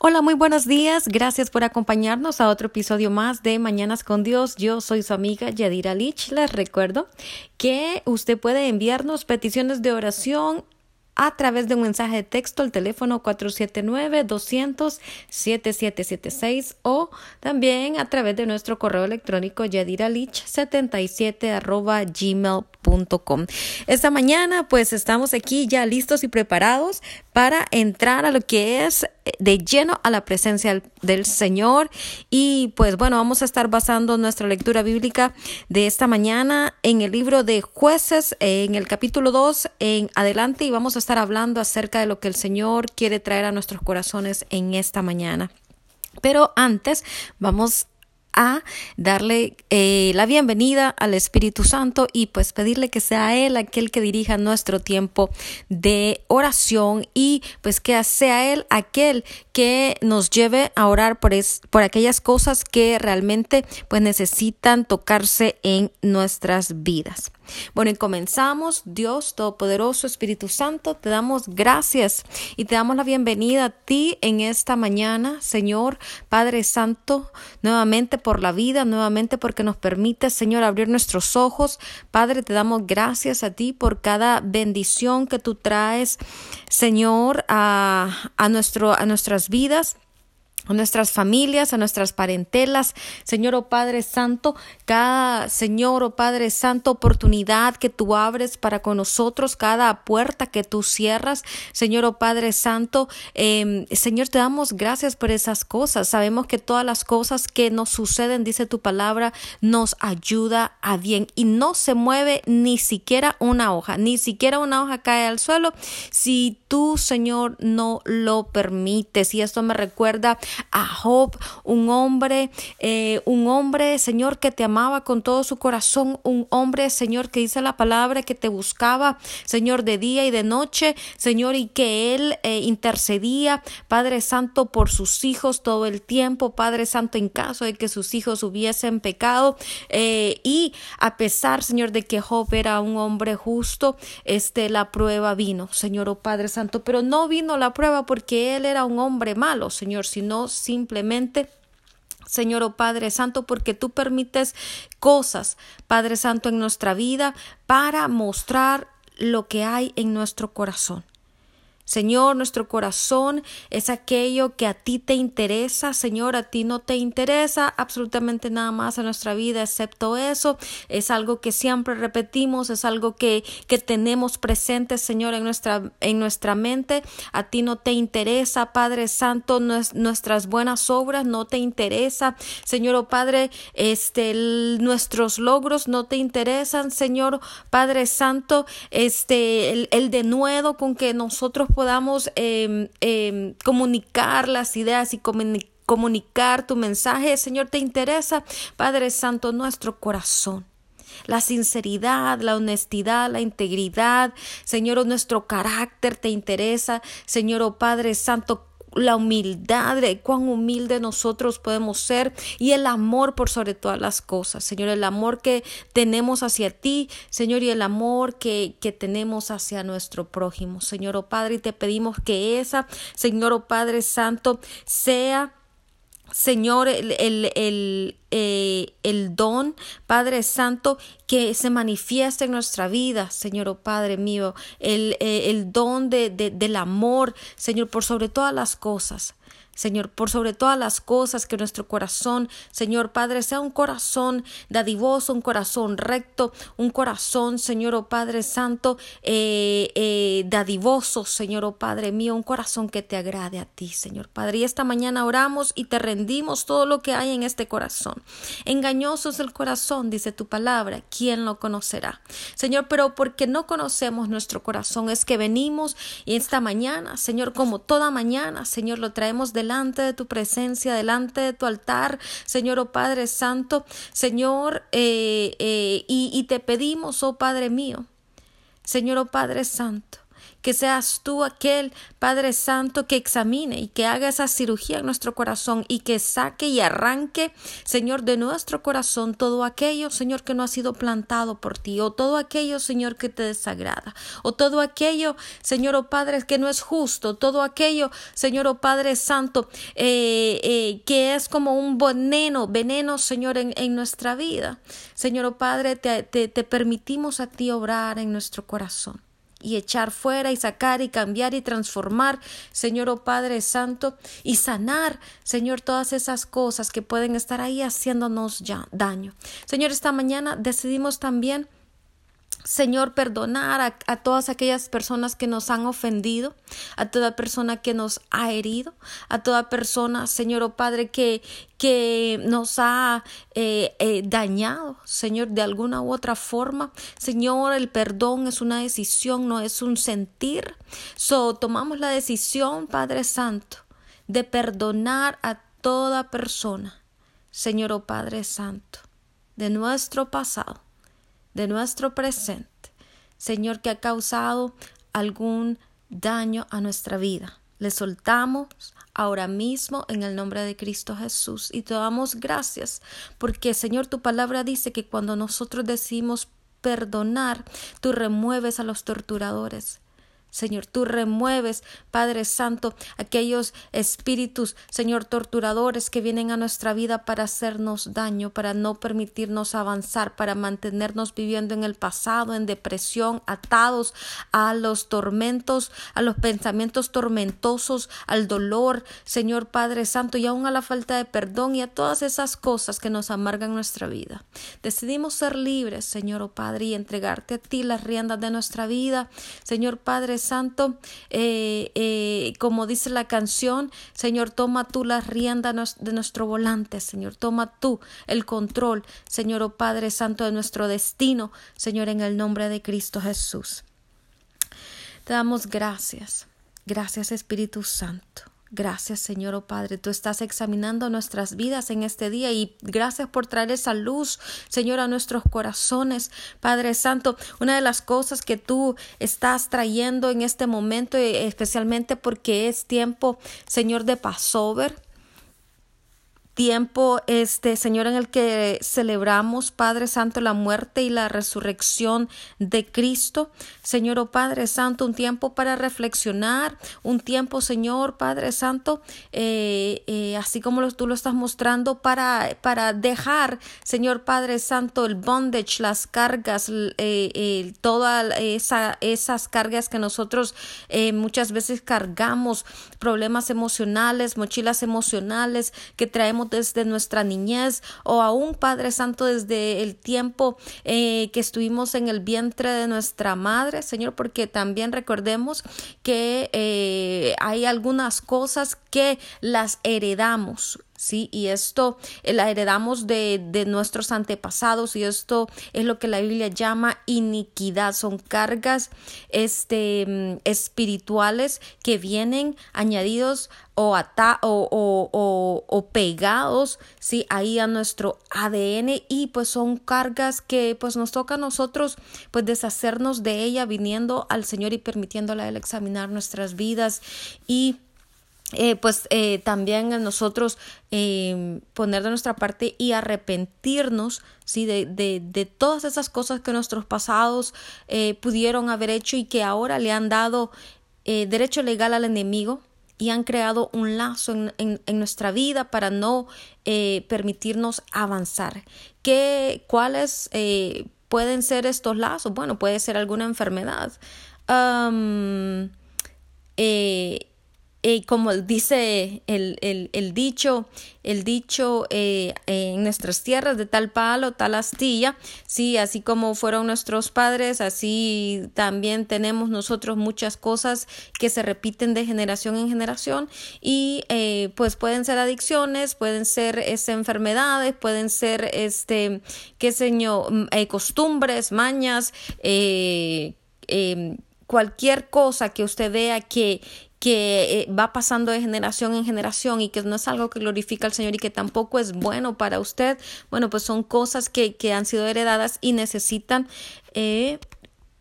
Hola, muy buenos días. Gracias por acompañarnos a otro episodio más de Mañanas con Dios. Yo soy su amiga Yadira Lich. Les recuerdo que usted puede enviarnos peticiones de oración a través de un mensaje de texto al teléfono 479-200-7776 o también a través de nuestro correo electrónico yadiralich77 arroba gmail.com. Esta mañana pues estamos aquí ya listos y preparados para entrar a lo que es de lleno a la presencia del Señor y pues bueno, vamos a estar basando nuestra lectura bíblica de esta mañana en el libro de jueces, en el capítulo 2 en adelante y vamos a hablando acerca de lo que el Señor quiere traer a nuestros corazones en esta mañana. Pero antes vamos a darle eh, la bienvenida al Espíritu Santo y pues pedirle que sea Él aquel que dirija nuestro tiempo de oración y pues que sea Él aquel que nos lleve a orar por, por aquellas cosas que realmente pues necesitan tocarse en nuestras vidas. Bueno, y comenzamos. Dios Todopoderoso, Espíritu Santo, te damos gracias y te damos la bienvenida a ti en esta mañana, Señor Padre Santo, nuevamente por la vida, nuevamente porque nos permite, Señor, abrir nuestros ojos. Padre, te damos gracias a ti por cada bendición que tú traes, Señor, a, a, nuestro, a nuestras vidas a nuestras familias, a nuestras parentelas, Señor o oh Padre Santo, cada Señor o oh Padre Santo oportunidad que tú abres para con nosotros, cada puerta que tú cierras, Señor o oh Padre Santo, eh, Señor, te damos gracias por esas cosas. Sabemos que todas las cosas que nos suceden, dice tu palabra, nos ayuda a bien y no se mueve ni siquiera una hoja, ni siquiera una hoja cae al suelo si tú, Señor, no lo permites. Y esto me recuerda a Job, un hombre, eh, un hombre, Señor, que te amaba con todo su corazón, un hombre, Señor, que dice la palabra que te buscaba, Señor, de día y de noche, Señor, y que él eh, intercedía, Padre Santo, por sus hijos todo el tiempo, Padre Santo, en caso de que sus hijos hubiesen pecado, eh, y a pesar, Señor, de que Job era un hombre justo, este, la prueba vino, Señor, oh Padre Santo, pero no vino la prueba porque él era un hombre malo, Señor, sino simplemente Señor o oh Padre Santo, porque tú permites cosas, Padre Santo, en nuestra vida para mostrar lo que hay en nuestro corazón. Señor, nuestro corazón es aquello que a ti te interesa, Señor, a ti no te interesa absolutamente nada más en nuestra vida excepto eso. Es algo que siempre repetimos, es algo que, que tenemos presente, Señor, en nuestra, en nuestra mente. A ti no te interesa, Padre Santo, nuestras buenas obras no te interesa, Señor, o oh Padre, este, nuestros logros no te interesan, Señor, Padre Santo, este, el, el denuedo con que nosotros podamos em, em, comunicar las ideas y comunicar tu mensaje, Señor, te interesa, Padre Santo, nuestro corazón. La sinceridad, la honestidad, la integridad, Señor, nuestro carácter te interesa, Señor, oh Padre Santo, la humildad, de cuán humilde nosotros podemos ser y el amor por sobre todas las cosas, Señor, el amor que tenemos hacia ti, Señor, y el amor que, que tenemos hacia nuestro prójimo, Señor, oh Padre, y te pedimos que esa, Señor, oh Padre Santo, sea Señor, el, el, eh, el, don, Padre Santo, que se manifiesta en nuestra vida, Señor, oh Padre mío, el, eh, el don de, del amor, Señor, por sobre todas las cosas. Señor, por sobre todas las cosas, que nuestro corazón, Señor Padre, sea un corazón dadivoso, un corazón recto, un corazón, Señor oh Padre Santo, eh, eh, dadivoso, Señor oh Padre mío, un corazón que te agrade a ti, Señor Padre. Y esta mañana oramos y te rendimos todo lo que hay en este corazón. Engañoso es el corazón, dice tu palabra, ¿quién lo conocerá? Señor, pero porque no conocemos nuestro corazón, es que venimos y esta mañana, Señor, como toda mañana, Señor, lo traemos de delante de tu presencia, delante de tu altar, Señor, oh Padre Santo, Señor, eh, eh, y, y te pedimos, oh Padre mío, Señor, oh Padre Santo, que seas tú aquel Padre Santo que examine y que haga esa cirugía en nuestro corazón y que saque y arranque, Señor, de nuestro corazón todo aquello, Señor, que no ha sido plantado por ti, o todo aquello, Señor, que te desagrada, o todo aquello, Señor, oh Padre, que no es justo, todo aquello, Señor, oh Padre Santo, eh, eh, que es como un veneno, veneno, Señor, en, en nuestra vida. Señor, oh Padre, te, te, te permitimos a ti obrar en nuestro corazón y echar fuera y sacar y cambiar y transformar, Señor oh Padre Santo, y sanar, Señor, todas esas cosas que pueden estar ahí haciéndonos ya daño. Señor, esta mañana decidimos también Señor, perdonar a, todas aquellas personas que nos han ofendido, a toda persona que nos ha herido, a toda persona, Señor, oh Padre, que, que nos ha eh, eh, dañado, Señor, de alguna u otra forma. Señor, el perdón es una decisión, no es un sentir. So, tomamos la decisión, Padre Santo, de perdonar a toda persona, Señor, oh Padre Santo, de nuestro pasado de nuestro presente, Señor, que ha causado algún daño a nuestra vida. Le soltamos ahora mismo en el nombre de Cristo Jesús y te damos gracias porque Señor tu palabra dice que cuando nosotros decimos perdonar, tú remueves a los torturadores. Señor, tú remueves, Padre Santo, aquellos espíritus, Señor, torturadores que vienen a nuestra vida para hacernos daño, para no permitirnos avanzar, para mantenernos viviendo en el pasado, en depresión, atados a los tormentos, a los pensamientos tormentosos, al dolor, Señor Padre Santo, y aún a la falta de perdón y a todas esas cosas que nos amargan nuestra vida. Decidimos ser libres, Señor oh Padre, y entregarte a ti las riendas de nuestra vida, Señor Padre Santo, eh, eh, como dice la canción, Señor, toma tú la rienda de nuestro volante, Señor, toma tú el control, Señor, oh Padre Santo, de nuestro destino, Señor, en el nombre de Cristo Jesús. Te damos gracias, gracias Espíritu Santo. Gracias, Señor, oh Padre. Tú estás examinando nuestras vidas en este día y gracias por traer esa luz, Señor, a nuestros corazones. Padre Santo, una de las cosas que tú estás trayendo en este momento, especialmente porque es tiempo, Señor, de Passover tiempo, este Señor, en el que celebramos, Padre Santo, la muerte y la resurrección de Cristo. Señor, oh Padre Santo, un tiempo para reflexionar, un tiempo, Señor, Padre Santo, eh, eh, así como tú lo estás mostrando, para, para dejar, Señor Padre Santo, el bondage, las cargas, eh, todas esa, esas cargas que nosotros muchas veces cargamos, problemas emocionales, mochilas emocionales que traemos desde nuestra niñez o aún Padre Santo desde el tiempo eh, que estuvimos en el vientre de nuestra madre, Señor, porque también recordemos que eh, hay algunas cosas que las heredamos ¿sí? Y esto eh, la heredamos de, de, nuestros antepasados y esto es lo que la Biblia llama iniquidad, son cargas este, mm, espirituales que vienen añadidos o, ata o, o, o, pegados, ¿sí? Ahí a nuestro ADN y pues son cargas que pues nos toca a nosotros pues deshacernos de ella viniendo al Señor y permitiéndole a Él examinar nuestras vidas y eh, pues eh, también nosotros eh, poner de nuestra parte y arrepentirnos ¿sí? de, de, todas esas cosas que nuestros pasados pudieron haber hecho y que ahora le han dado derecho legal al enemigo y han creado un lazo en, en, nuestra vida para no permitirnos avanzar. ¿Qué, ¿Cuáles pueden ser estos lazos? Bueno, puede ser alguna enfermedad. Eh, como dice el, el, dicho, el dicho eh, en nuestras tierras de tal palo, tal astilla, sí, así como fueron nuestros padres, así también tenemos nosotros muchas cosas que se repiten de generación en generación y eh, pues pueden ser adicciones, pueden ser este, enfermedades, pueden ser este, qué sé yo, costumbres, mañas, em, cualquier cosa que usted vea que, que eh, va pasando de generación en generación y que no es algo que glorifica al Señor y que tampoco es bueno para usted, bueno, pues son cosas que, que han sido heredadas y necesitan eh,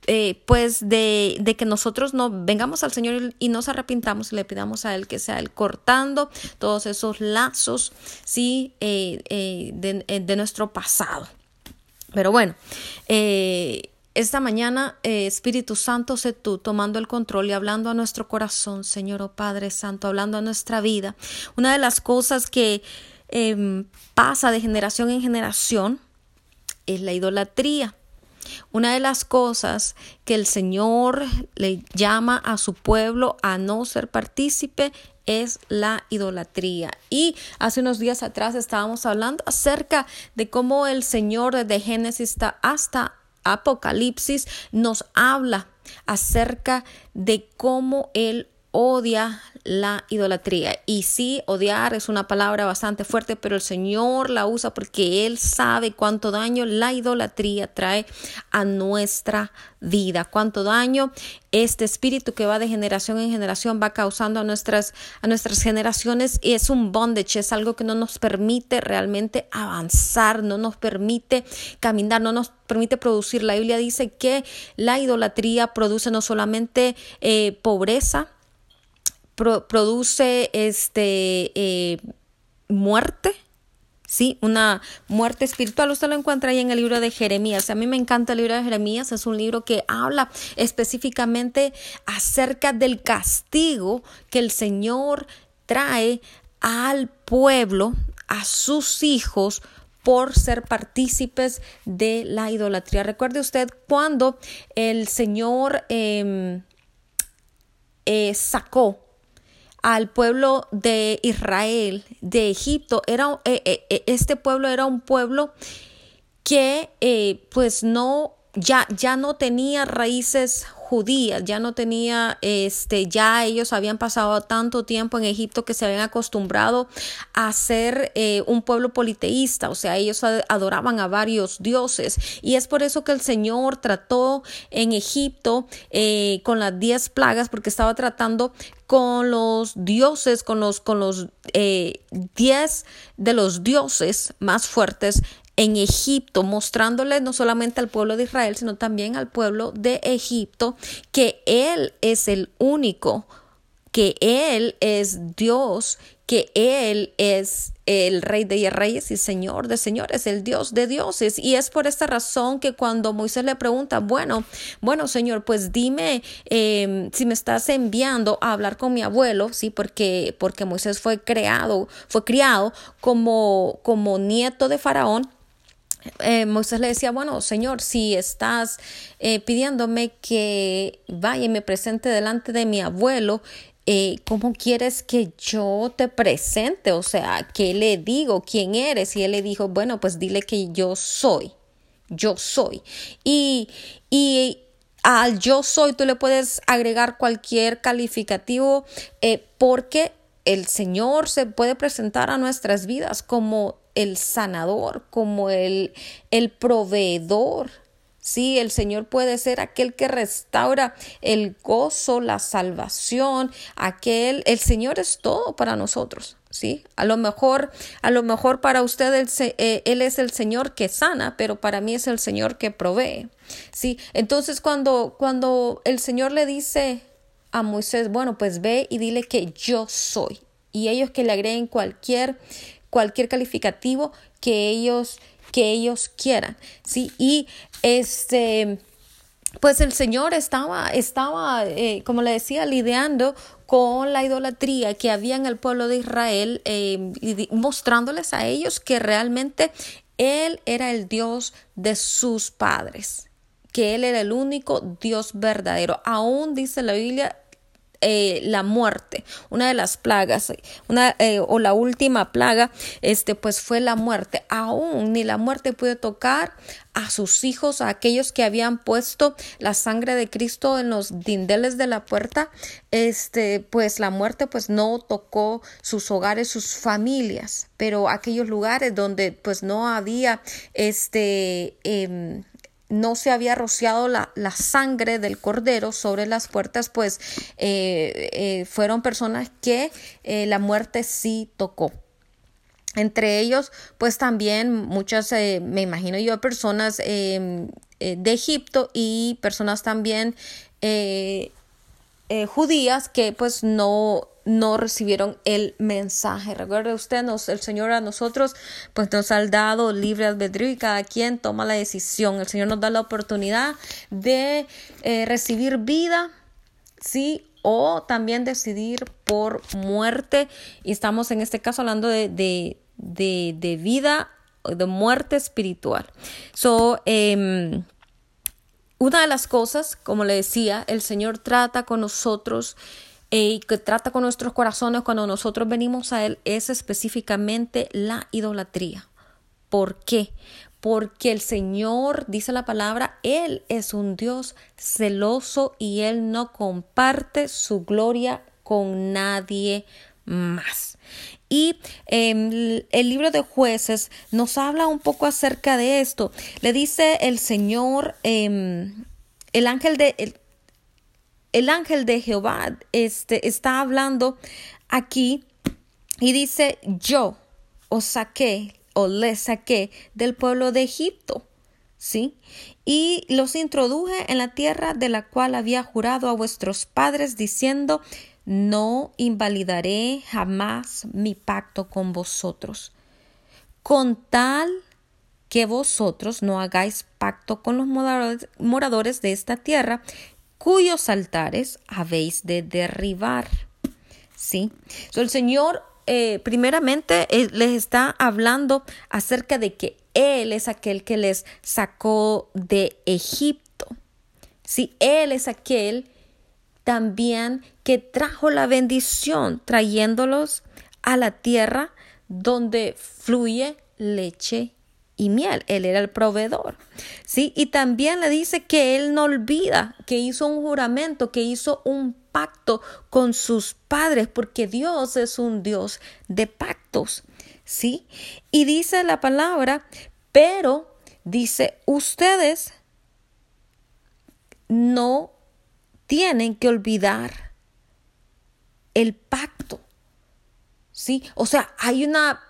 eh, pues de, de, que nosotros no vengamos al Señor y nos arrepintamos y le pidamos a Él que sea Él cortando todos esos lazos, sí, eh, eh, de, de, nuestro pasado. Pero bueno, esta mañana, Espíritu Santo, sé tú tomando el control y hablando a nuestro corazón, Señor oh Padre Santo, hablando a nuestra vida. Una de las cosas que em, pasa de generación en generación es la idolatría. Una de las cosas que el Señor le llama a su pueblo a no ser partícipe es la idolatría. Y hace unos días atrás estábamos hablando acerca de cómo el Señor desde Génesis hasta Apocalipsis nos habla acerca de cómo Él odia la idolatría. Y sí, odiar es una palabra bastante fuerte, pero el Señor la usa porque Él sabe cuánto daño la idolatría trae a nuestra vida, cuánto daño este espíritu que va de generación en generación va causando a nuestras, a nuestras generaciones y es un bondage, es algo que no nos permite realmente avanzar, no nos permite caminar, no nos permite producir. La Biblia dice que la idolatría produce no solamente eh, pobreza, produce este, eh, muerte, ¿sí? Una muerte espiritual. Usted lo encuentra ahí en el libro de Jeremías. A mí me encanta el libro de Jeremías. Es un libro que habla específicamente acerca del castigo que el Señor trae al pueblo, a sus hijos, por ser partícipes de la idolatría. Recuerde usted cuando el Señor em, eh, sacó al pueblo de Israel, de Egipto, era, eh, eh, eh, este pueblo era un pueblo que pues no, ya, ya no tenía raíces judías, ya no tenía, este, ya ellos habían pasado tanto tiempo en Egipto que se habían acostumbrado a ser eh, un pueblo politeísta, o sea, ellos adoraban a varios dioses. Y es por eso que el Señor trató en Egipto eh, con las diez plagas porque estaba tratando con los dioses, con los, con los eh, diez de los dioses más fuertes en Egipto, mostrándole no solamente al pueblo de Israel, sino también al pueblo de Egipto que Él es el único, que Él es Dios, que Él es el Rey de Reyes y Señor de Señores, el Dios de dioses. Y es por esta razón que cuando Moisés le pregunta, bueno, bueno, Señor, pues dime em, si me estás enviando a hablar con mi abuelo, sí, porque, porque Moisés fue creado, fue criado como, como nieto de Faraón eh, Moisés le decía, bueno, Señor, si estás eh, pidiéndome que vaya y me presente delante de mi abuelo, eh, ¿cómo quieres que yo te presente? O sea, ¿qué le digo? ¿Quién eres? Y él le dijo, bueno, pues dile que yo soy, yo soy. Y, y al yo soy tú le puedes agregar cualquier calificativo porque el Señor se puede presentar a nuestras vidas como el sanador, como el, el proveedor. Sí, el Señor puede ser aquel que restaura el gozo, la salvación, aquel, el Señor es todo para nosotros. ¿sí? A lo mejor, a lo mejor para usted eh, él, es el Señor que sana, pero para mí es el Señor que provee, ¿sí? Entonces cuando, cuando el Señor le dice a Moisés, bueno, pues ve y dile que yo soy, y ellos que le agreguen cualquier cualquier calificativo que ellos que ellos quieran, ¿sí? Y este pues el Señor estaba, estaba eh, como le decía, lidiando con la idolatría que había en el pueblo de Israel, eh, mostrándoles a ellos que realmente Él era el Dios de sus padres, que Él era el único Dios verdadero. Aún dice la Biblia, eh, la muerte, una de las plagas, una, eh, o la última plaga, este, pues fue la muerte. Aún ni la muerte puede tocar a sus hijos, a aquellos que habían puesto la sangre de Cristo en los dindeles de la puerta, este, pues la muerte pues no tocó sus hogares, sus familias, pero aquellos lugares donde pues no había este em, no se había rociado la, sangre del cordero sobre las puertas, pues eh, eh, fueron personas que eh, la muerte sí tocó. entre ellos, pues también muchas, me imagino yo, personas de Egipto y personas también judías que pues no no recibieron el mensaje. Recuerde usted, nos, el Señor a nosotros pues nos ha dado libre albedrío y cada quien toma la decisión. El Señor nos da la oportunidad de recibir vida, sí, o también decidir por muerte. Y estamos en este caso hablando de, de, de vida, de muerte espiritual. So, em, una de las cosas, como le decía, el Señor trata con nosotros eh, y que trata con nuestros corazones cuando nosotros venimos a Él es específicamente la idolatría. ¿Por qué? Porque el Señor, dice la palabra, Él es un Dios celoso y Él no comparte su gloria con nadie más. Y em, el libro de jueces nos habla un poco acerca de esto. Le dice el Señor, em, el ángel de... ángel de Jehová este, está hablando aquí y dice, yo os saqué o les saqué del pueblo de Egipto. ¿Sí? Y los introduje en la tierra de la cual había jurado a vuestros padres, diciendo, no invalidaré jamás mi pacto con vosotros, con tal que vosotros no hagáis pacto con los moradores de esta tierra, cuyos altares habéis de derribar. ¿Sí? el Señor eh, primeramente eh, les está hablando acerca de que Él es aquel que les sacó de Egipto. Sí, Él es aquel también que trajo la bendición, trayéndolos a la tierra donde fluye leche y miel. Él era el proveedor. ¿sí? Y también le dice que él no olvida que hizo un juramento, que hizo un pacto con sus padres, porque Dios es un Dios de pactos. ¿sí? Y dice la palabra, pero dice, ustedes no tienen que olvidar el pacto. ¿Sí? O sea, hay una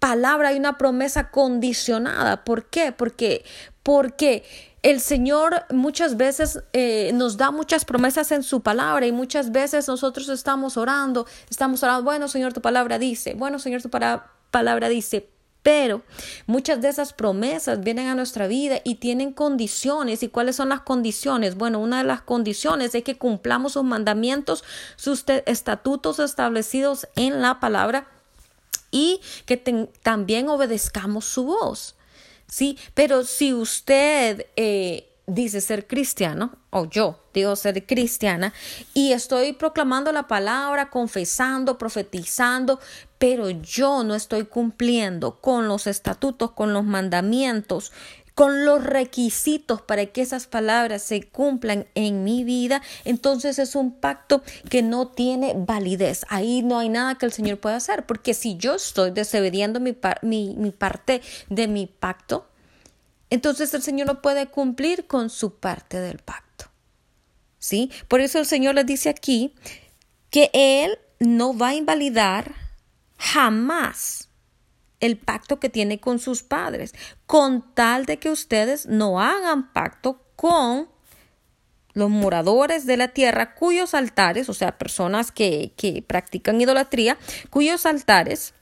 palabra, hay una promesa condicionada. ¿Por qué? Porque, porque el Señor muchas veces eh, nos da muchas promesas en su palabra y muchas veces nosotros estamos orando, estamos orando, bueno Señor, tu palabra dice, bueno Señor, tu palabra dice, pero muchas de esas promesas vienen a nuestra vida y tienen condiciones. ¿Y cuáles son las condiciones? Bueno, una de las condiciones es que cumplamos sus mandamientos, sus estatutos establecidos en la palabra y que también obedezcamos su voz. Sí, pero si usted eh, dice ser cristiano, o yo digo ser cristiana, y estoy proclamando la palabra, confesando, profetizando, pero yo no estoy cumpliendo con los estatutos, con los mandamientos, con los requisitos para que esas palabras se cumplan en mi vida, entonces es un pacto que no tiene validez. Ahí no hay nada que el Señor pueda hacer, porque si yo estoy desobediendo mi, mi, mi parte de mi pacto, entonces el Señor no puede cumplir con su parte del pacto. ¿Sí? Por eso el Señor le dice aquí que Él no va a invalidar jamás el pacto que tiene con sus padres, con tal de que ustedes no hagan pacto con los moradores de la tierra cuyos altares, o sea, personas que, que practican idolatría, cuyos altares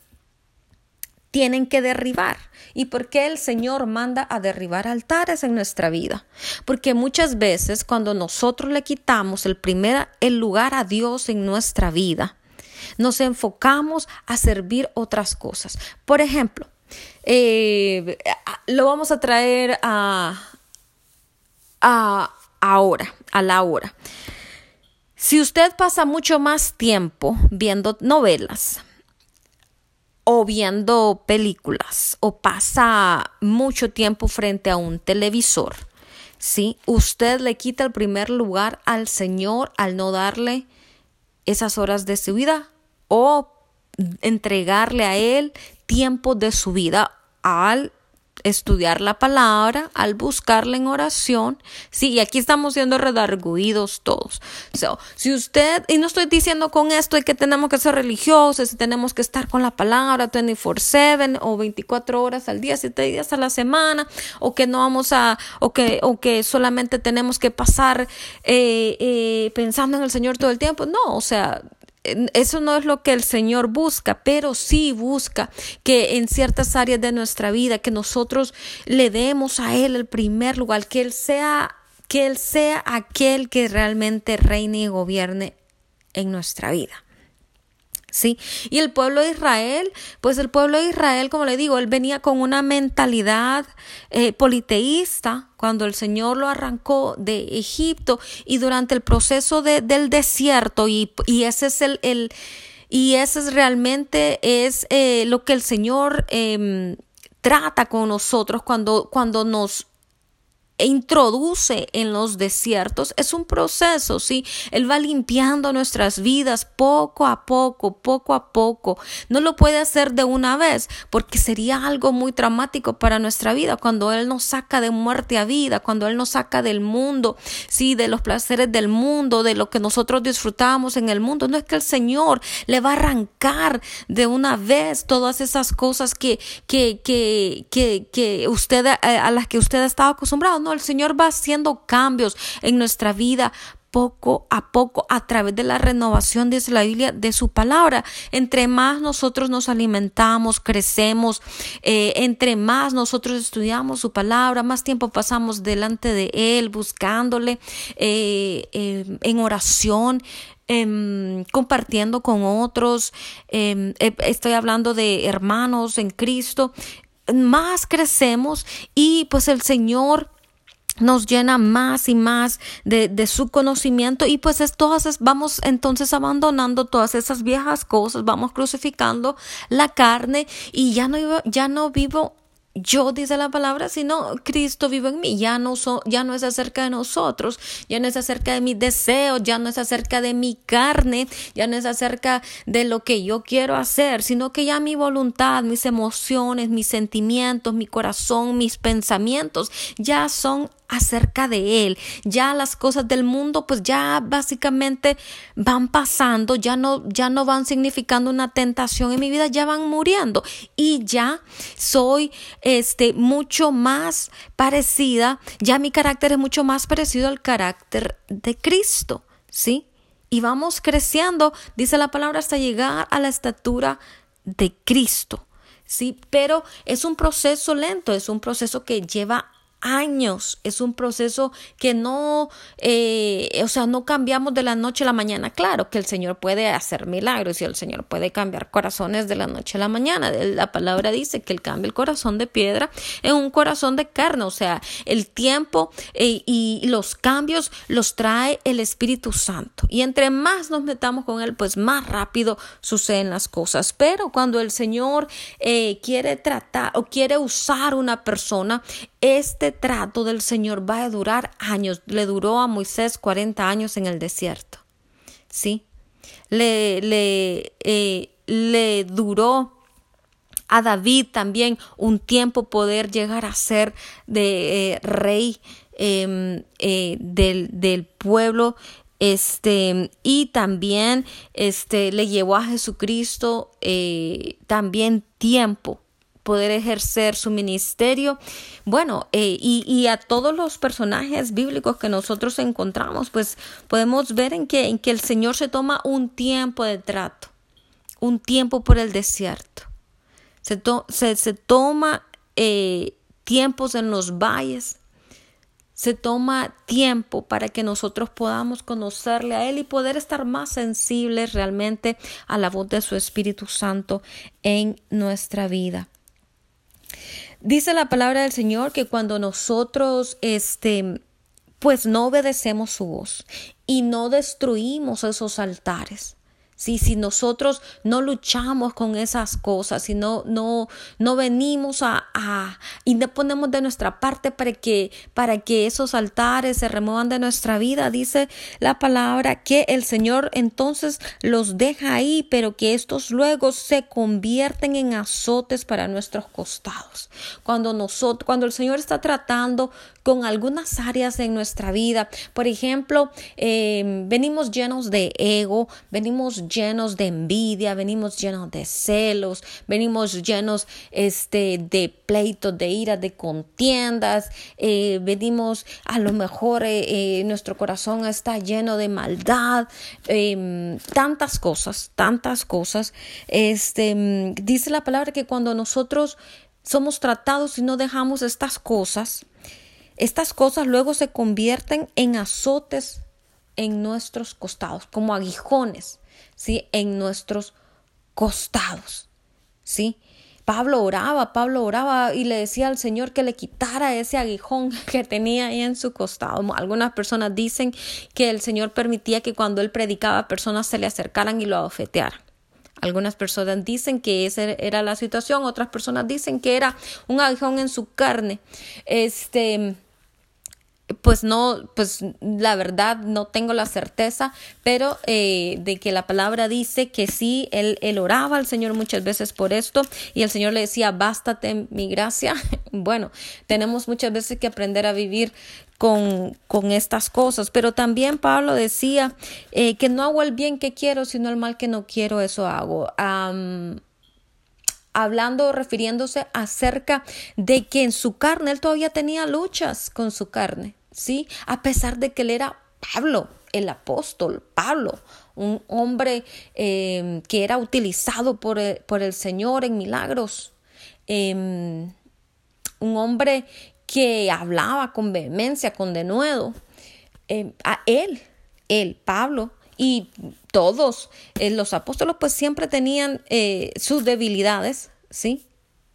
tienen que derribar. ¿Y por qué el Señor manda a derribar altares en nuestra vida? Porque muchas veces cuando nosotros le quitamos el primer el lugar a Dios en nuestra vida, nos enfocamos a servir otras cosas. Por ejemplo, eh, lo vamos a traer a, a ahora, a la hora. Si usted pasa mucho más tiempo viendo novelas, o viendo películas o pasa mucho tiempo frente a un televisor, ¿sí? Usted le quita el primer lugar al Señor al no darle esas horas de su vida o entregarle a Él tiempo de su vida al estudiar la palabra, al buscarla en oración. Sí, y aquí estamos siendo redarguidos todos. So, si usted, y no estoy diciendo con esto de que tenemos que ser religiosos, y tenemos que estar con la palabra 24/7 o 24 horas al día, 7 días a la semana, o que no vamos a, o que, o que solamente tenemos que pasar eh, eh, pensando en el Señor todo el tiempo. No, o sea, eso no es lo que el Señor busca, pero sí busca que en ciertas áreas de nuestra vida, que nosotros le demos a Él el primer lugar, que Él sea, que Él sea aquel que realmente reine y gobierne en nuestra vida. ¿Sí? Y el pueblo de Israel, pues el pueblo de Israel, como le digo, él venía con una mentalidad eh, politeísta cuando el Señor lo arrancó de Egipto y durante el proceso de, del desierto y, y, ese es el, el, y ese es realmente es eh, lo que el Señor em, trata con nosotros cuando, cuando nos e introduce en los desiertos es un proceso, ¿sí? Él va limpiando nuestras vidas poco a poco, poco a poco. No lo puede hacer de una vez porque sería algo muy traumático para nuestra vida cuando Él nos saca de muerte a vida, cuando Él nos saca del mundo, sí, de los placeres del mundo, de lo que nosotros disfrutamos en el mundo. No es que el Señor le va a arrancar de una vez todas esas cosas que, que, que, que, que usted, eh, a las que usted ha estado acostumbrado el Señor va haciendo cambios en nuestra vida poco a poco a través de la renovación, dice la Biblia, de su palabra. Entre más nosotros nos alimentamos, crecemos, eh, entre más nosotros estudiamos su palabra, más tiempo pasamos delante de Él, buscándole eh, eh, en oración. Em, compartiendo con otros, em, estoy hablando de hermanos en Cristo, más crecemos y pues el Señor nos llena más y más de, de, su conocimiento y pues es todas vamos entonces abandonando todas esas viejas cosas vamos crucificando la carne y ya no ya no vivo yo, dice la palabra, sino Cristo vive en mí. Ya no, ya no es acerca de nosotros, ya no es acerca de mis deseos, ya no es acerca de mi carne, ya no es acerca de lo que yo quiero hacer, sino que ya mi voluntad, mis emociones, mis sentimientos, mi corazón, mis pensamientos ya son acerca de Él. Ya las cosas del mundo pues ya básicamente van pasando, ya no, ya no van significando una tentación en mi vida, ya van muriendo y ya soy este mucho más parecida, ya mi carácter es mucho más parecido al carácter de Cristo, ¿sí? Y vamos creciendo, dice la palabra, hasta llegar a la estatura de Cristo. Sí, pero es un proceso lento, es un proceso que lleva años. Es un proceso que no, eh, o sea, no cambiamos de la noche a la mañana. Claro que el Señor puede hacer milagros y el Señor puede cambiar corazones de la noche a la mañana. La palabra dice que Él cambia el corazón de piedra en un corazón de carne. O sea, el tiempo eh, y los cambios los trae el Espíritu Santo. Y entre más nos metamos con Él, pues más rápido suceden las cosas. Pero cuando el Señor eh, quiere tratar o quiere usar una persona, este trato del Señor va a durar años. Le duró a Moisés 40 años en el desierto. ¿Sí? Le, le, eh, le duró a David también un tiempo poder llegar a ser de eh, rey em, eh, del, del, pueblo este y también este le llevó a Jesucristo también tiempo poder ejercer su ministerio. Bueno, eh, y, a todos los personajes bíblicos que nosotros encontramos, pues podemos ver en que, en que el Señor se toma un tiempo de trato, un tiempo por el desierto. Se, se, toma eh, tiempos en los valles, se toma tiempo para que nosotros podamos conocerle a Él y poder estar más sensibles realmente a la voz de su Espíritu Santo en nuestra vida. Dice la palabra del Señor que cuando nosotros, este, pues no obedecemos su voz y no destruimos esos altares, Sí, si nosotros no luchamos con esas cosas, si no, no, no venimos a, a, y no ponemos de nuestra parte para que, para que esos altares se remuevan de nuestra vida, dice la palabra que el Señor entonces los deja ahí, pero que estos luego se convierten en azotes para nuestros costados. Cuando nosotros, cuando el Señor está tratando con algunas áreas en nuestra vida, por ejemplo, eh, venimos llenos de ego, venimos llenos de envidia, venimos llenos de celos, venimos llenos este, de pleitos, de ira, de contiendas, eh, venimos a lo mejor eh, nuestro corazón está lleno de maldad, em, tantas cosas, tantas cosas. Este, dice la palabra que cuando nosotros somos tratados y no dejamos estas cosas, estas cosas luego se convierten en azotes en nuestros costados, como aguijones, ¿sí? En nuestros costados, ¿sí? Pablo oraba, Pablo oraba y le decía al Señor que le quitara ese aguijón que tenía ahí en su costado. Algunas personas dicen que el Señor permitía que cuando él predicaba personas se le acercaran y lo abofetearan. Algunas personas dicen que esa era la situación, otras personas dicen que era un aguijón en su carne. Este, pues no, pues la verdad no tengo la certeza, pero eh, de que la palabra dice que sí, él, él oraba al Señor muchas veces por esto y el Señor le decía, bástate mi gracia. Bueno, tenemos muchas veces que aprender a vivir con, con estas cosas, pero también Pablo decía eh, que no hago el bien que quiero, sino el mal que no quiero, eso hago. hablando, refiriéndose acerca de que en su carne él todavía tenía luchas con su carne. ¿Sí? A pesar de que él era Pablo, el apóstol Pablo, un hombre em, que era utilizado por el, por el, Señor en milagros, em, un hombre que hablaba con vehemencia, con denuedo. Em, a él, él, Pablo, y todos eh, los apóstoles pues siempre tenían eh, sus debilidades, ¿sí?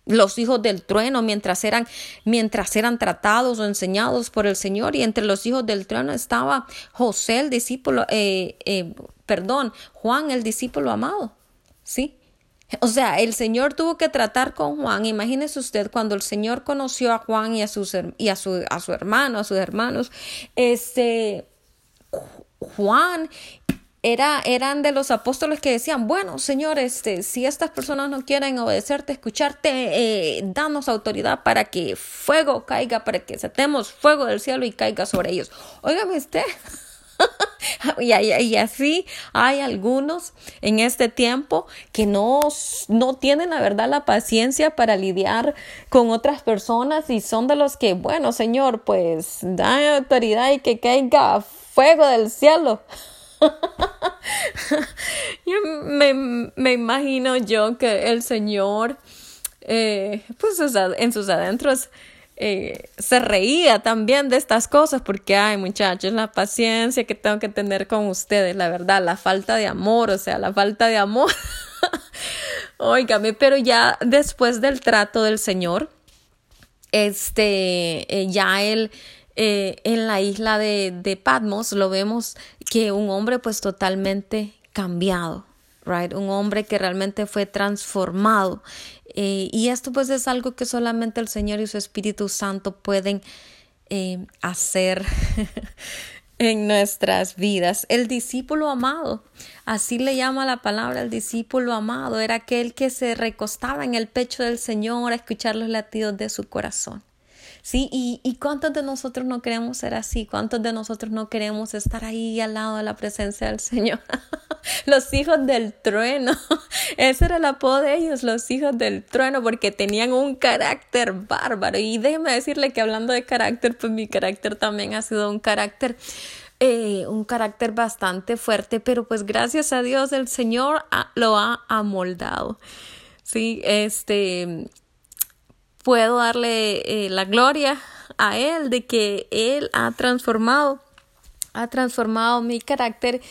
Los hijos del trueno mientras eran mientras eran tratados o enseñados por el Señor y entre los hijos del trueno estaba José el discípulo eh, eh, perdón Juan el discípulo amado sí o sea, el Señor tuvo que tratar con Juan. Imagínese usted cuando el Señor conoció a Juan y a, sus, y a, su, a su hermano, a sus hermanos. Este, Juan era, eran de los apóstoles que decían, bueno, Señor, este, si estas personas no quieren obedecerte, escucharte, eh, danos autoridad para que fuego caiga, para que setemos fuego del cielo y caiga sobre ellos. Óigame usted. y, y, así hay algunos en este tiempo que no, no tienen la verdad la paciencia para lidiar con otras personas y son de los que, bueno, Señor, pues da autoridad y que caiga fuego del cielo. yo me, me, imagino yo que el Señor, eh, pues en sus adentros, eh, se reía también de estas cosas porque, ay muchachos, la paciencia que tengo que tener con ustedes, la verdad, la falta de amor, o sea, la falta de amor. Óigame, pero ya después del trato del Señor, este, eh, ya él eh, en la isla de, de, Patmos lo vemos que un hombre pues totalmente cambiado, right? Un hombre que realmente fue transformado. Eh, y esto pues es algo que solamente el Señor y su Espíritu Santo pueden eh, hacer en nuestras vidas. El discípulo amado, así le llama la palabra el discípulo amado, era aquel que se recostaba en el pecho del Señor a escuchar los latidos de su corazón. ¿Sí? Y, y cuántos de nosotros no queremos ser así, cuántos de nosotros no queremos estar ahí al lado de la presencia del Señor. los hijos del trueno, ese era el apodo de ellos, los hijos del trueno, porque tenían un carácter bárbaro. Y déjeme decirle que hablando de carácter, pues mi carácter también ha sido un carácter eh, un carácter bastante fuerte, pero pues gracias a Dios el Señor lo ha amoldado. Sí, este, puedo darle eh, la gloria a Él de que Él ha transformado, ha transformado mi carácter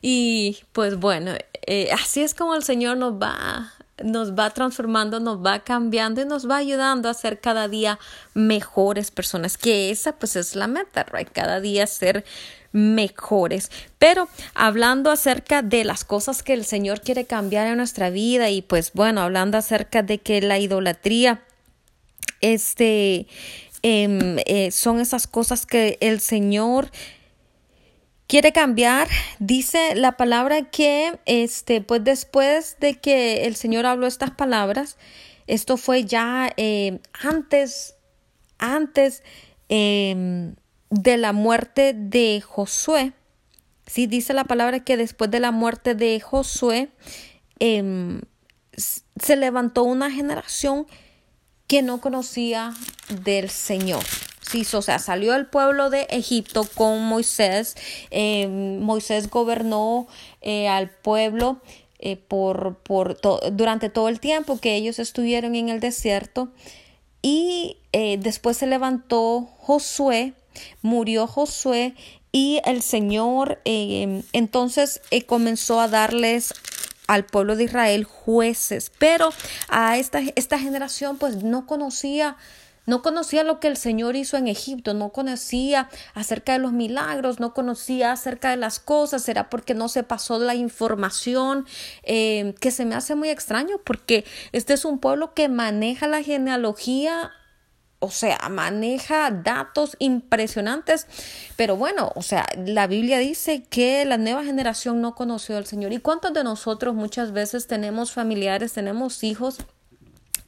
y pues bueno, eh, así es como el Señor nos va nos va transformando, nos va cambiando y nos va ayudando a ser cada día mejores personas, que esa pues es la meta, right? Cada día ser mejores. Pero hablando acerca de las cosas que el Señor quiere cambiar en nuestra vida y pues bueno, hablando acerca de que la idolatría, este, em, eh, son esas cosas que el Señor quiere cambiar. Dice la palabra que, este, pues después de que el Señor habló estas palabras, esto fue ya eh, antes, antes em, de la muerte de Josué. Sí, dice la palabra que después de la muerte de Josué em, se levantó una generación que no conocía del Señor. O sea, salió el pueblo de Egipto con Moisés. Em, Moisés gobernó eh, al pueblo eh, por, por durante todo el tiempo que ellos estuvieron en el desierto. Y eh, después se levantó Josué, murió Josué y el Señor eh, entonces comenzó a darles al pueblo de Israel jueces, pero a esta, esta generación pues no conocía no conocía lo que el Señor hizo en Egipto, no conocía acerca de los milagros, no conocía acerca de las cosas, será porque no se pasó la información, eh, que se me hace muy extraño, porque este es un pueblo que maneja la genealogía o sea, maneja datos impresionantes, pero bueno, o sea, la Biblia dice que la nueva generación no conoció al Señor. ¿Y cuántos de nosotros muchas veces tenemos familiares, tenemos hijos?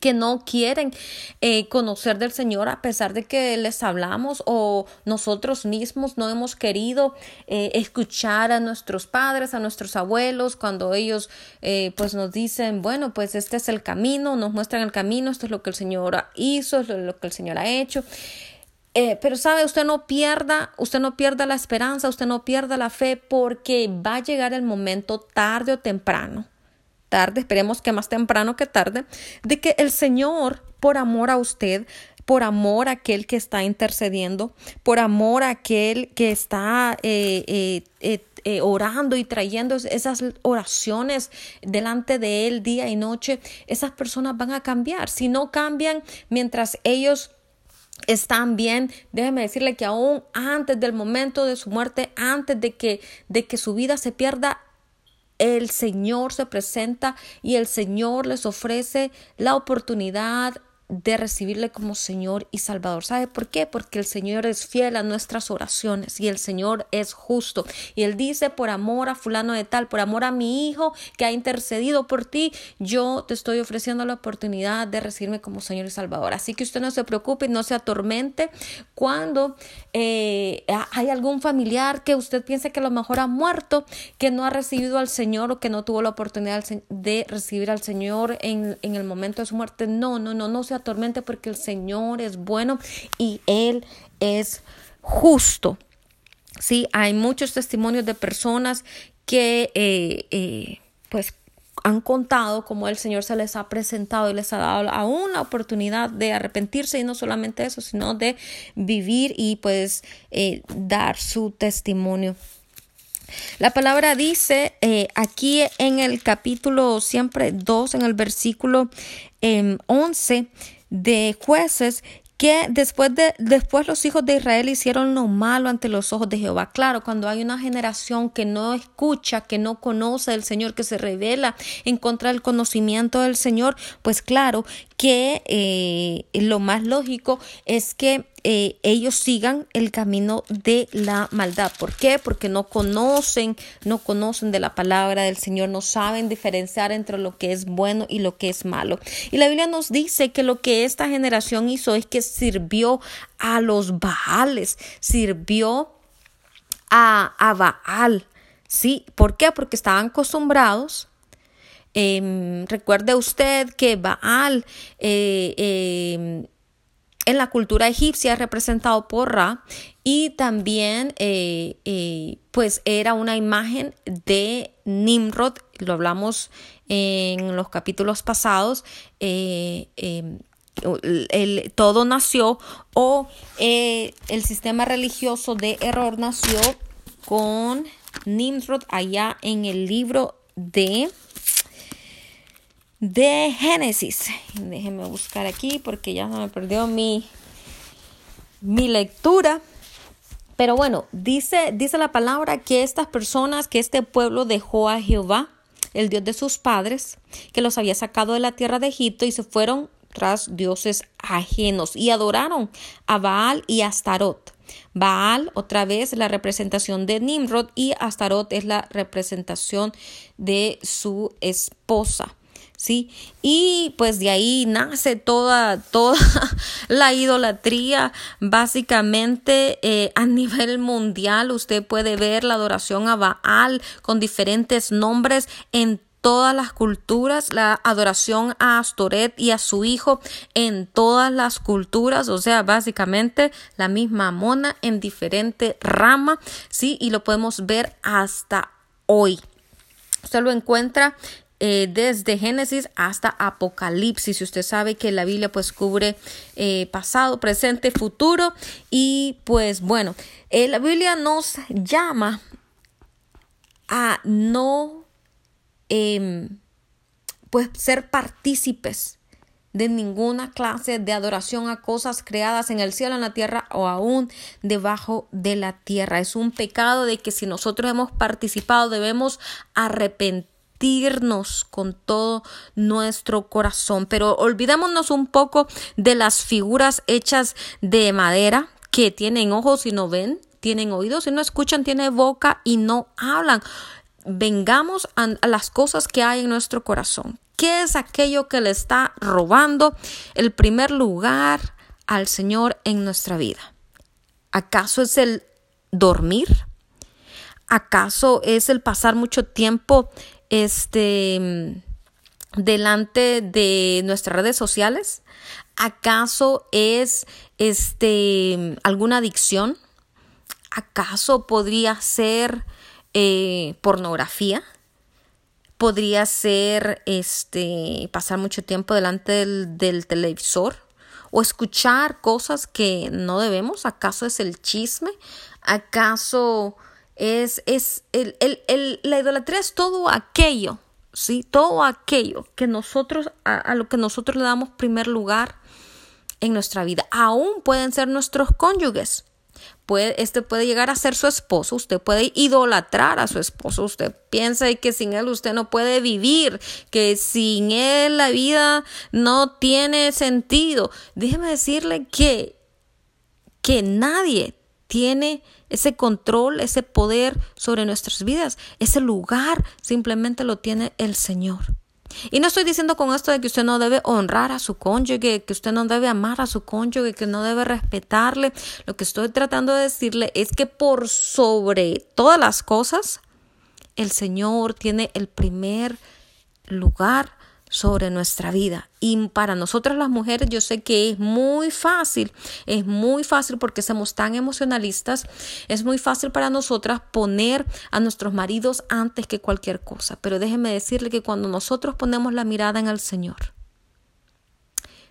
Que no quieren eh, conocer del Señor a pesar de que les hablamos o nosotros mismos no hemos querido eh, escuchar a nuestros padres, a nuestros abuelos, cuando ellos eh, pues nos dicen, bueno, pues este es el camino, nos muestran el camino, esto es lo que el Señor hizo, esto es lo que el Señor ha hecho. pero sabe, usted no pierda, usted no pierda la esperanza, usted no pierda la fe porque va a llegar el momento tarde o temprano tarde, esperemos que más temprano que tarde, de que el Señor, por amor a usted, por amor a aquel que está intercediendo, por amor a aquel que está eh, eh, eh, orando y trayendo esas oraciones delante de él día y noche, esas personas van a cambiar. Si no cambian mientras ellos están bien, déjeme decirle que aún antes del momento de su muerte, antes de que, de que su vida se pierda, el Señor se presenta y el Señor les ofrece la oportunidad de recibirle como Señor y Salvador. ¿Sabe por qué? Porque el Señor es fiel a nuestras oraciones y el Señor es justo. Y Él dice, por amor a fulano de tal, por amor a mi hijo que ha intercedido por ti, yo te estoy ofreciendo la oportunidad de recibirme como Señor y Salvador. Así que usted no se preocupe, no se atormente cuando eh, hay algún familiar que usted piense que a lo mejor ha muerto, que no ha recibido al Señor o que no tuvo la oportunidad de recibir al Señor en, en el momento de su muerte. No, no, no, no se atormente porque el Señor es bueno y Él es justo. Sí, hay muchos testimonios de personas que eh, eh, pues han contado cómo el Señor se les ha presentado y les ha dado aún la oportunidad de arrepentirse y no solamente eso, sino de vivir y pues eh, dar su testimonio. La palabra dice aquí en el capítulo siempre 2, en el versículo 11 em, de jueces que después de después los hijos de Israel hicieron lo malo ante los ojos de Jehová. Claro, cuando hay una generación que no escucha, que no conoce al Señor, que se revela en contra del conocimiento del Señor, pues claro que eh, lo más lógico es que eh, ellos sigan el camino de la maldad. ¿Por qué? Porque no conocen, no conocen de la palabra del Señor, no saben diferenciar entre lo que es bueno y lo que es malo. Y la Biblia nos dice que lo que esta generación hizo es que sirvió a los Baales, sirvió a, a Baal. ¿Sí? ¿Por qué? Porque estaban acostumbrados em, recuerde usted que Baal eh, em, en la cultura egipcia representado por Ra y también eh, eh, pues era una imagen de Nimrod, lo hablamos en los capítulos pasados, eh, todo nació o el sistema religioso de error nació con Nimrod allá en el libro de de Génesis. Déjenme buscar aquí porque ya se me perdió mi, mi lectura. Pero bueno, dice, dice la palabra que estas personas, que este pueblo dejó a Jehová, el Dios de sus padres, que los había sacado de la tierra de Egipto y se fueron tras dioses ajenos y adoraron a Baal y Astarot. Baal, otra vez, la representación de Nimrod y Astarot es la representación de su esposa. ¿Sí? Y pues de ahí nace toda, toda la idolatría, básicamente eh, a nivel mundial. Usted puede ver la adoración a Baal con diferentes nombres en todas las culturas, la adoración a Astoret y a su hijo en todas las culturas, o sea, básicamente la misma mona en diferente rama, ¿sí? Y lo podemos ver hasta hoy. Usted lo encuentra eh, desde Génesis hasta Apocalipsis. Usted sabe que la Biblia pues cubre eh, pasado, presente, futuro y pues bueno, eh, la Biblia nos llama a no Em, pues ser partícipes de ninguna clase de adoración a cosas creadas en el cielo, en la tierra o aún debajo de la tierra. Es un pecado de que si nosotros hemos participado debemos con todo nuestro corazón. Pero olvidémonos un poco de las figuras hechas de madera que tienen ojos y no ven, tienen oídos y no escuchan, tienen boca y no hablan vengamos a, las cosas que hay en nuestro corazón. ¿Qué es aquello que le está robando el primer lugar al Señor en nuestra vida? ¿Acaso es el dormir? ¿Acaso es el pasar mucho tiempo este delante de nuestras redes sociales? ¿Acaso es este alguna adicción? ¿Acaso podría ser eh, pornografía, podría ser este pasar mucho tiempo delante del, televisor o escuchar cosas que no debemos. ¿Acaso es el chisme? ¿Acaso es, es el, el, la idolatría es todo aquello, ¿sí? Todo aquello que nosotros, a, a, lo que nosotros le damos primer lugar en nuestra vida. Aún pueden ser nuestros cónyuges. Puede, este puede llegar a ser su esposo, usted puede idolatrar a su esposo, usted piensa que sin él usted no puede vivir, que sin él la vida no tiene sentido. Déjeme decirle que, que nadie tiene ese control, ese poder sobre nuestras vidas. Ese lugar simplemente lo tiene el Señor. Y no estoy diciendo con esto de que usted no debe honrar a su cónyuge, que usted no debe amar a su cónyuge, que no debe respetarle. Lo que estoy tratando de decirle es que por sobre todas las cosas, el Señor tiene el primer lugar sobre nuestra vida. Y para nosotras las mujeres yo sé que es muy fácil, es muy fácil porque somos tan emocionalistas, es muy fácil para nosotras poner a nuestros maridos antes que cualquier cosa. Pero déjeme decirle que cuando nosotros ponemos la mirada en el Señor,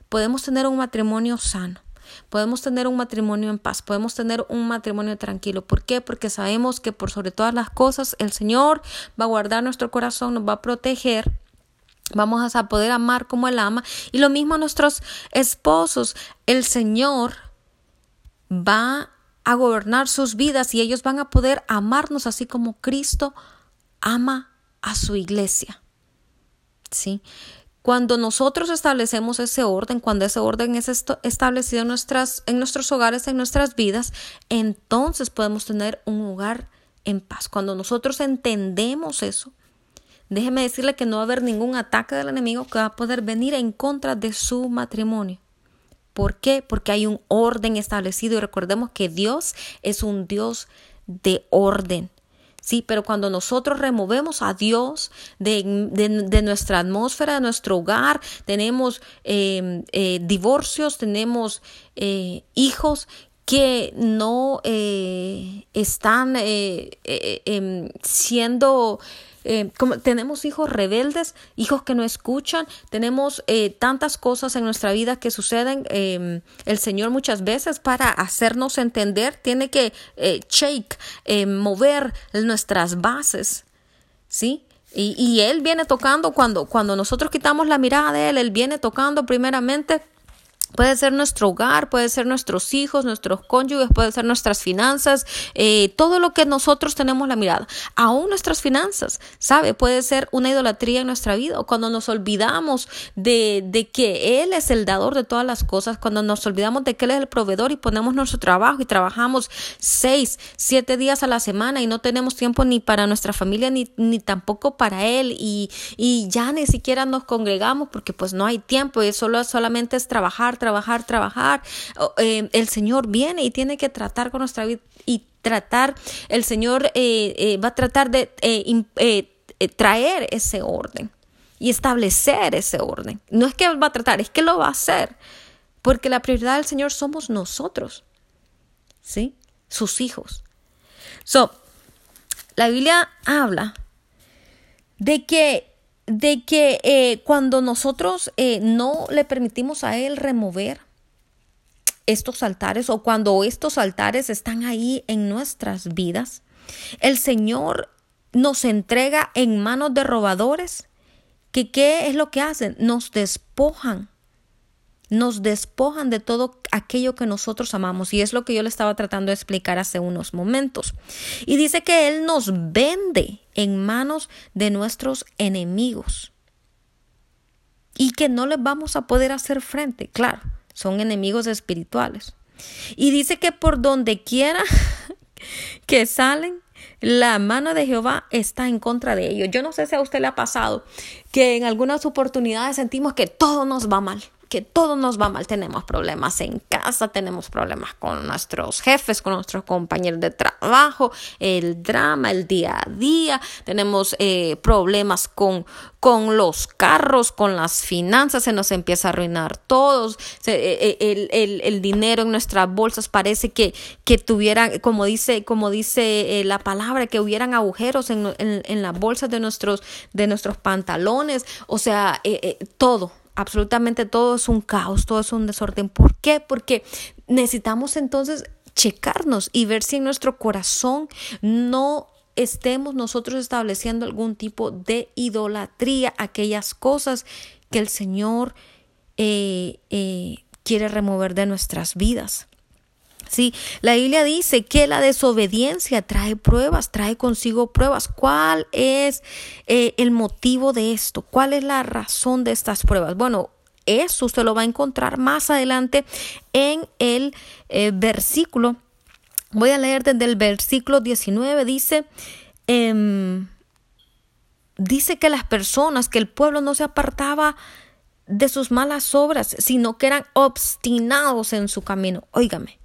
podemos tener un matrimonio sano. Podemos tener un matrimonio en paz, podemos tener un matrimonio tranquilo. ¿Por qué? Porque sabemos que por sobre todas las cosas el Señor va a guardar nuestro corazón, nos va a proteger Vamos a poder amar como Él ama. Y lo mismo a nuestros esposos. El Señor va a gobernar sus vidas y ellos van a poder amarnos así como Cristo ama a su iglesia. ¿Sí? Cuando nosotros establecemos ese orden, cuando ese orden es establecido en, nuestras, en nuestros hogares, en nuestras vidas, entonces podemos tener un hogar en paz. Cuando nosotros entendemos eso, déjeme decirle que no va a haber ningún ataque del enemigo que va a poder venir en contra de su matrimonio. ¿Por qué? Porque hay un orden establecido y recordemos que Dios es un Dios de orden. Sí, pero cuando nosotros removemos a Dios de, nuestra atmósfera, de nuestro hogar, tenemos em, eh, divorcios, tenemos eh, hijos que no eh, están em, siendo eh, como, tenemos hijos rebeldes, hijos que no escuchan, tenemos eh, tantas cosas en nuestra vida que suceden. Em, el Señor muchas veces para hacernos entender tiene que eh, shake, mover nuestras bases, ¿sí? Y, y, Él viene tocando cuando, cuando nosotros quitamos la mirada de Él, Él viene tocando primeramente Puede ser nuestro hogar, puede ser nuestros hijos, nuestros cónyuges, puede ser nuestras finanzas, eh, todo lo que nosotros tenemos la mirada, aún nuestras finanzas, ¿sabe? Puede ser una idolatría en nuestra vida cuando nos olvidamos de, de que Él es el dador de todas las cosas, cuando nos olvidamos de que Él es el proveedor y ponemos nuestro trabajo y trabajamos seis, siete días a la semana y no tenemos tiempo ni para nuestra familia ni, ni tampoco para Él y, y ya ni siquiera nos congregamos porque pues no hay tiempo y solo solamente es trabajar trabajar, trabajar. Eh, el Señor viene y tiene que tratar con nuestra vida y tratar, el Señor eh, eh, va a tratar de traer ese orden y establecer ese orden. No es que va a tratar, es que lo va a hacer. Porque la prioridad del Señor somos nosotros. ¿Sí? Sus hijos. So, la Biblia habla de que de que eh, cuando nosotros eh, no le permitimos a Él remover estos altares o cuando estos altares están ahí en nuestras vidas, el Señor nos entrega en manos de robadores que qué es lo que hacen? Nos despojan nos despojan de todo aquello que nosotros amamos y es lo que yo le estaba tratando de explicar hace unos momentos. Y dice que Él nos vende en manos de nuestros enemigos y que no les vamos a poder hacer frente, claro, son enemigos espirituales. Y dice que por donde quiera que salen, la mano de Jehová está en contra de ellos. Yo no sé si a usted le ha pasado que en algunas oportunidades sentimos que todo nos va mal que todo nos va mal. Tenemos problemas en casa, tenemos problemas con nuestros jefes, con nuestros compañeros de trabajo, el drama, el día a día, tenemos eh, problemas con, con los carros, con las finanzas, se nos empieza a arruinar todos, eh, eh, el, el, dinero en nuestras bolsas parece que, que tuvieran, como dice, como dice la palabra, que hubieran agujeros en, en, las bolsas de nuestros, de nuestros pantalones, o sea, todo absolutamente todo es un caos, todo es un desorden. ¿Por qué? Porque necesitamos entonces checarnos y ver si en nuestro corazón no estemos nosotros estableciendo algún tipo de idolatría, aquellas cosas que el Señor eh, eh, quiere remover de nuestras vidas. Sí, la Biblia dice que la desobediencia trae pruebas, trae consigo pruebas. ¿Cuál es eh, el motivo de esto? ¿Cuál es la razón de estas pruebas? Bueno, eso usted lo va a encontrar más adelante en el eh, versículo. Voy a leer desde el versículo 19. Dice, em, dice que las personas, que el pueblo no se apartaba de sus malas obras, sino que eran obstinados en su camino. Óigame,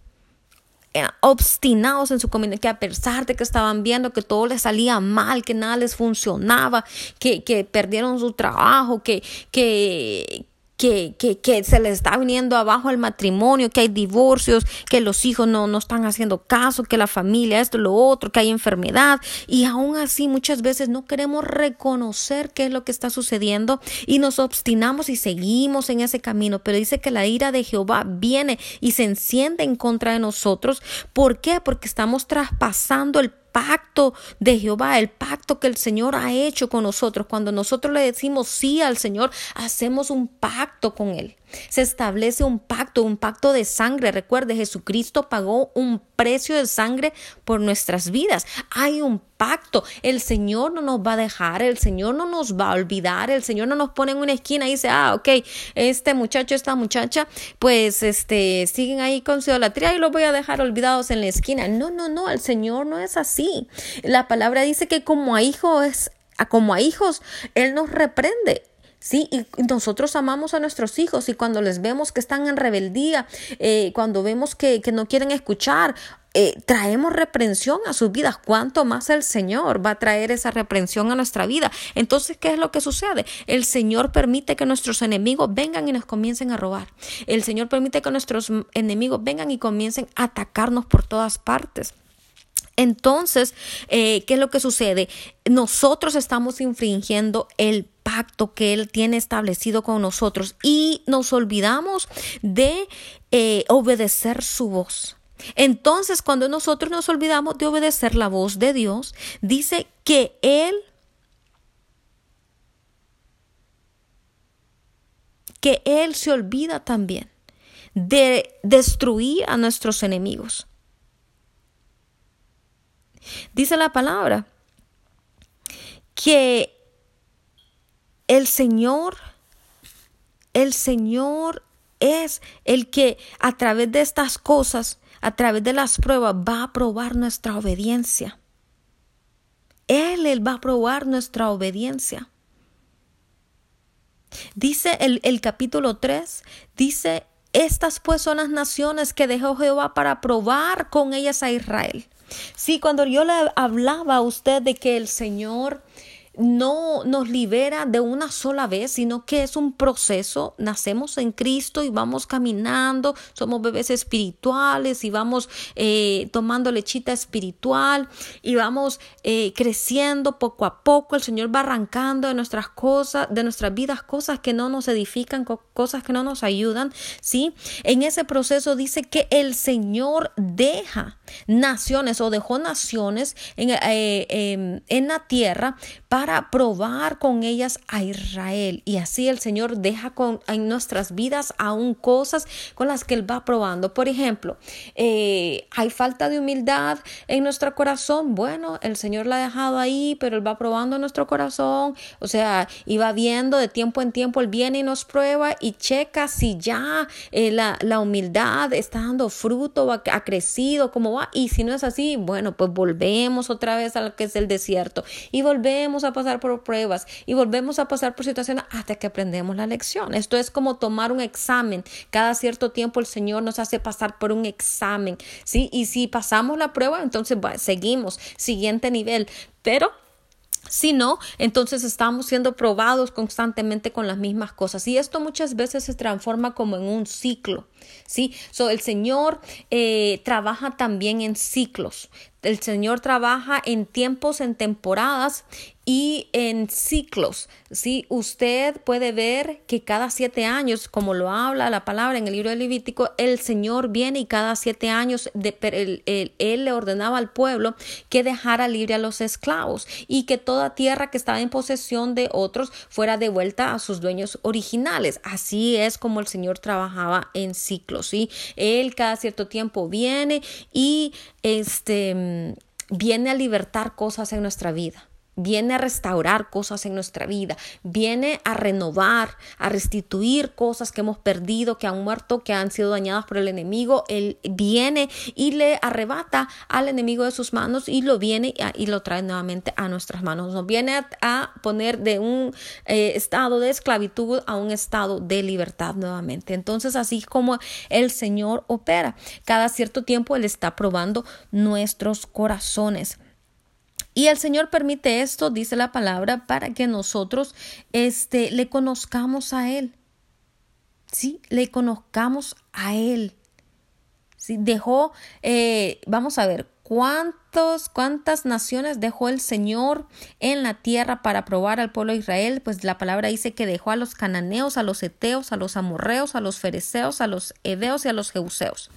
obstinados en su camino, que a pesar de que estaban viendo que todo les salía mal, que nada les funcionaba, que, que perdieron su trabajo, que, que, que, que, que, se les está viniendo abajo el matrimonio, que hay divorcios, que los hijos no, no están haciendo caso, que la familia, esto, lo otro, que hay enfermedad. Y aún así muchas veces no queremos reconocer qué es lo que está sucediendo y nos obstinamos y seguimos en ese camino. Pero dice que la ira de Jehová viene y se enciende en contra de nosotros. ¿Por qué? Porque estamos traspasando el pacto de Jehová, el pacto que el Señor ha hecho con nosotros. Cuando nosotros le decimos sí al Señor, hacemos un pacto con Él. Se establece un pacto, un pacto de sangre. Recuerde, Jesucristo pagó un precio de sangre por nuestras vidas. Hay un pacto. El Señor no nos va a dejar, el Señor no nos va a olvidar, el Señor no nos pone en una esquina y dice, ah, ok, este muchacho, esta muchacha, pues este, siguen ahí con su idolatría y los voy a dejar olvidados en la esquina. No, no, no, el Señor no es así. La palabra dice que como a hijos, como a hijos, Él nos reprende. Sí, y nosotros amamos a nuestros hijos y cuando les vemos que están en rebeldía, eh, cuando vemos que, que, no quieren escuchar, eh, traemos reprensión a sus vidas. ¿Cuánto más el Señor va a traer esa reprensión a nuestra vida? Entonces, ¿qué es lo que sucede? El Señor permite que nuestros enemigos vengan y nos comiencen a robar. El Señor permite que nuestros enemigos vengan y comiencen a atacarnos por todas partes. Entonces, eh, ¿qué es lo que sucede? Nosotros estamos infringiendo el pacto que Él tiene establecido con nosotros y nos olvidamos de eh, obedecer su voz. Entonces, cuando nosotros nos olvidamos de obedecer la voz de Dios, dice que Él que Él se olvida también de destruir a nuestros enemigos. Dice la palabra que el Señor, el Señor es el que a través de estas cosas, a través de las pruebas, va a probar nuestra obediencia. Él, él va a probar nuestra obediencia. Dice el, el capítulo 3, dice, estas pues son las naciones que dejó Jehová para probar con ellas a Israel. Sí, cuando yo le hablaba a usted de que el Señor no nos libera de una sola vez, sino que es un proceso. Nacemos en Cristo y vamos caminando, somos bebés espirituales y vamos eh, tomando lechita espiritual y vamos eh, creciendo poco a poco. El Señor va arrancando de nuestras cosas, de nuestras vidas, cosas que no nos edifican, cosas que no nos ayudan. ¿sí? En ese proceso dice que el Señor deja naciones o dejó naciones en, eh, em, en la tierra para probar con ellas a Israel. Y así el Señor deja con, en nuestras vidas aún cosas con las que Él va probando. Por ejemplo, eh, hay falta de humildad en nuestro corazón. Bueno, el Señor la ha dejado ahí, pero Él va probando nuestro corazón. O sea, y va viendo de tiempo en tiempo, Él viene y nos prueba y checa si ya eh, la, la, humildad está dando fruto, ha, crecido, cómo va. Y si no es así, bueno, pues volvemos otra vez a lo que es el desierto y volvemos a pasar por pruebas y volvemos a pasar por situaciones hasta que aprendemos la lección. Esto es como tomar un examen. Cada cierto tiempo el Señor nos hace pasar por un examen, ¿sí? Y si pasamos la prueba, entonces seguimos, siguiente nivel. Pero si no, entonces estamos siendo probados constantemente con las mismas cosas. Y esto muchas veces se transforma como en un ciclo. ¿Sí? So, el Señor eh, trabaja también en ciclos. El Señor trabaja en tiempos, en temporadas y en ciclos. ¿sí? Usted puede ver que cada siete años, como lo habla la palabra en el libro de Levítico, el Señor viene y cada siete años él, él, le ordenaba al pueblo que dejara libre a los esclavos y que toda tierra que estaba en posesión de otros fuera devuelta a sus dueños originales. Así es como el Señor trabajaba en ciclos. ¿Sí? Él cada cierto tiempo viene y este viene a libertar cosas en nuestra vida viene a restaurar cosas en nuestra vida, viene a renovar, a restituir cosas que hemos perdido, que han muerto, que han sido dañadas por el enemigo. Él viene y le arrebata al enemigo de sus manos y lo viene y lo trae nuevamente a nuestras manos. Nos viene a, poner de un eh, estado de esclavitud a un estado de libertad nuevamente. Entonces, así como el Señor opera, cada cierto tiempo Él está probando nuestros corazones. Y el Señor permite esto, dice la palabra, para que nosotros este, le conozcamos a Él. Sí, le conozcamos a Él. Sí, dejó, eh, vamos a ver, ¿cuántos, cuántas naciones dejó el Señor en la tierra para probar al pueblo de Israel? Pues la palabra dice que dejó a los cananeos, a los eteos, a los amorreos, a los fereceos, a los edeos y a los jebuseos.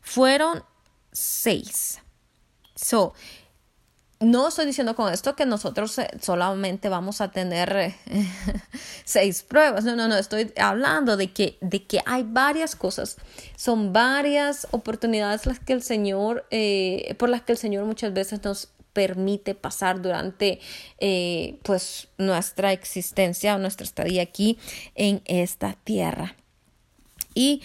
Fueron seis. So, no estoy diciendo con esto que nosotros eh, solamente vamos a tener eh, seis pruebas. No, no, no. Estoy hablando de que, de que hay varias cosas. Son varias oportunidades las que el Señor, eh, por las que el Señor muchas veces nos permite pasar durante pues nuestra existencia o nuestra estadía aquí en esta tierra. Y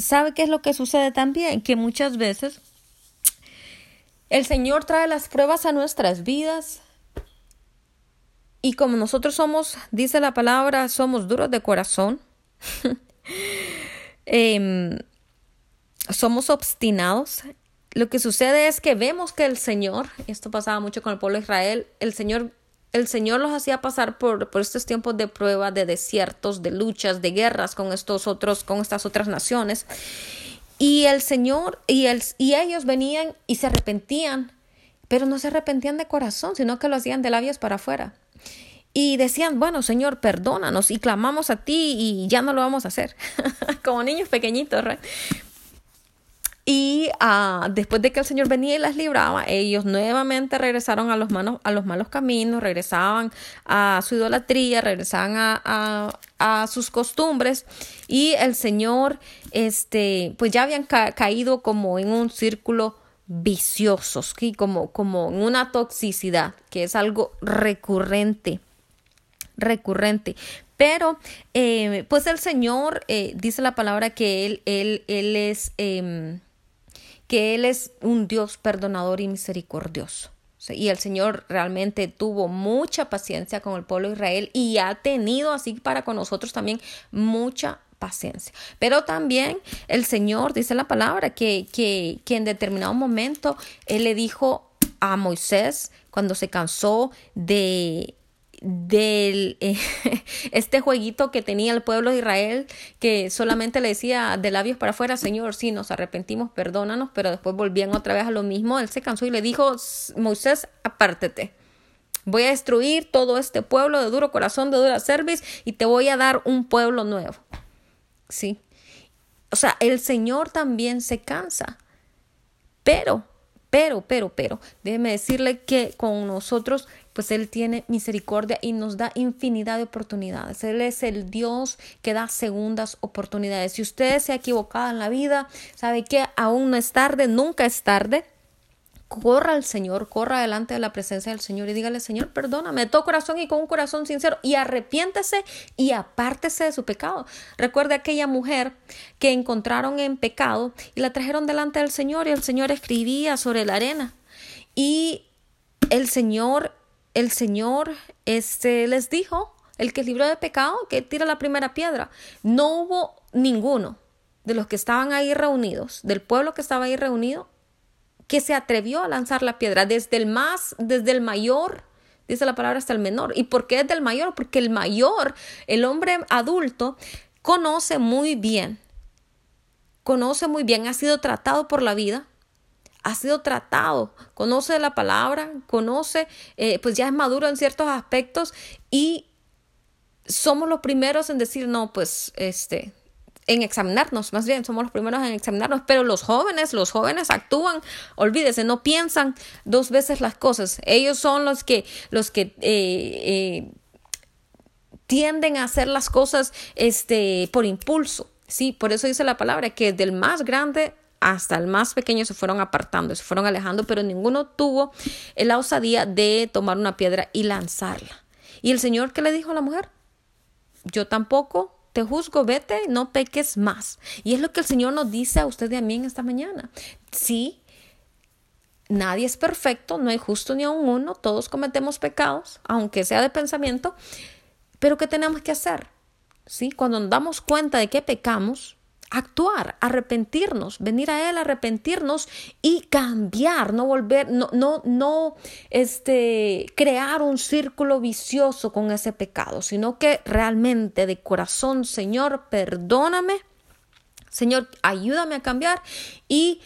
¿sabe qué es lo que sucede también? Que muchas veces el Señor trae las pruebas a nuestras vidas y como nosotros somos, dice la palabra, somos duros de corazón, em, somos obstinados. Lo que sucede es que vemos que el Señor, y esto pasaba mucho con el pueblo de Israel, el Señor el Señor los hacía pasar por, por, estos tiempos de prueba, de desiertos, de luchas, de guerras con estos otros, con estas otras naciones. Y el Señor y, el, y ellos venían y se arrepentían, pero no se arrepentían de corazón, sino que lo hacían de labios para afuera. Y decían, bueno, Señor, perdónanos y clamamos a ti y ya no lo vamos a hacer, como niños pequeñitos. Y ah, después de que el Señor venía y las libraba, ellos nuevamente regresaron a los, manos, a los malos caminos, regresaban a su idolatría, regresaban a, a, sus costumbres y el Señor, este, pues ya habían caído como en un círculo vicioso, como, como en una toxicidad, que es algo recurrente recurrente. Pero, eh, pues el Señor eh, dice la palabra que Él, Él, Él es em, que Él es un Dios perdonador y misericordioso. Y el Señor realmente tuvo mucha paciencia con el pueblo de Israel y ha tenido así para con nosotros también mucha paciencia. Pero también el Señor dice la palabra que, que, que en determinado momento Él le dijo a Moisés cuando se cansó de del eh, este jueguito que tenía el pueblo de Israel que solamente le decía de labios para afuera Señor sí nos arrepentimos perdónanos pero después volvían otra vez a lo mismo. Él se cansó y le dijo Moisés apártete voy a destruir todo este pueblo de duro corazón de dura cerviz y te voy a dar un pueblo nuevo sí. O sea el Señor también se cansa. Pero pero, pero, pero, déjeme decirle que con nosotros pues Él tiene misericordia y nos da infinidad de oportunidades. Él es el Dios que da segundas oportunidades. Si usted se ha equivocado en la vida, sabe que aún no es tarde, nunca es tarde corra al Señor, corra delante de la presencia del Señor y dígale, Señor, perdóname de todo corazón y con un corazón sincero y arrepiéntese y apártese de su pecado. Recuerde aquella mujer que encontraron en pecado y la trajeron delante del Señor y el Señor escribía sobre la arena. Y el Señor el Señor este, les dijo, el que es libre de pecado, que tira la primera piedra. No hubo ninguno de los que estaban ahí reunidos, del pueblo que estaba ahí reunido, que se atrevió a lanzar la piedra, desde el más, desde el mayor, dice la palabra, hasta el menor. ¿Y por qué es del mayor? Porque el mayor, el hombre adulto, conoce muy bien, conoce muy bien, ha sido tratado por la vida, ha sido tratado, conoce la palabra, conoce, eh, pues ya es maduro en ciertos aspectos y somos los primeros en decir, no, pues este, en examinarnos, más bien somos los primeros en examinarnos, pero los jóvenes, los jóvenes actúan, olvídese, no piensan dos veces las cosas, ellos son los que, los que eh, eh, tienden a hacer las cosas este, por impulso. Sí, por eso dice la palabra que del más grande hasta el más pequeño se fueron apartando, se fueron alejando, pero ninguno tuvo la osadía de tomar una piedra y lanzarla. ¿Y el Señor qué le dijo a la mujer? Yo tampoco te juzgo, vete, no peques más. Y es lo que el Señor nos dice a usted y a mí en esta mañana. Sí, nadie es perfecto, no hay justo ni a un uno, todos cometemos pecados, aunque sea de pensamiento, pero ¿qué tenemos que hacer? ¿Sí? Cuando nos damos cuenta de que pecamos, actuar, arrepentirnos, venir a él, arrepentirnos y cambiar, no volver, no, no, no, este, crear un círculo vicioso con ese pecado, sino que realmente de corazón, Señor, perdóname, Señor, ayúdame a cambiar y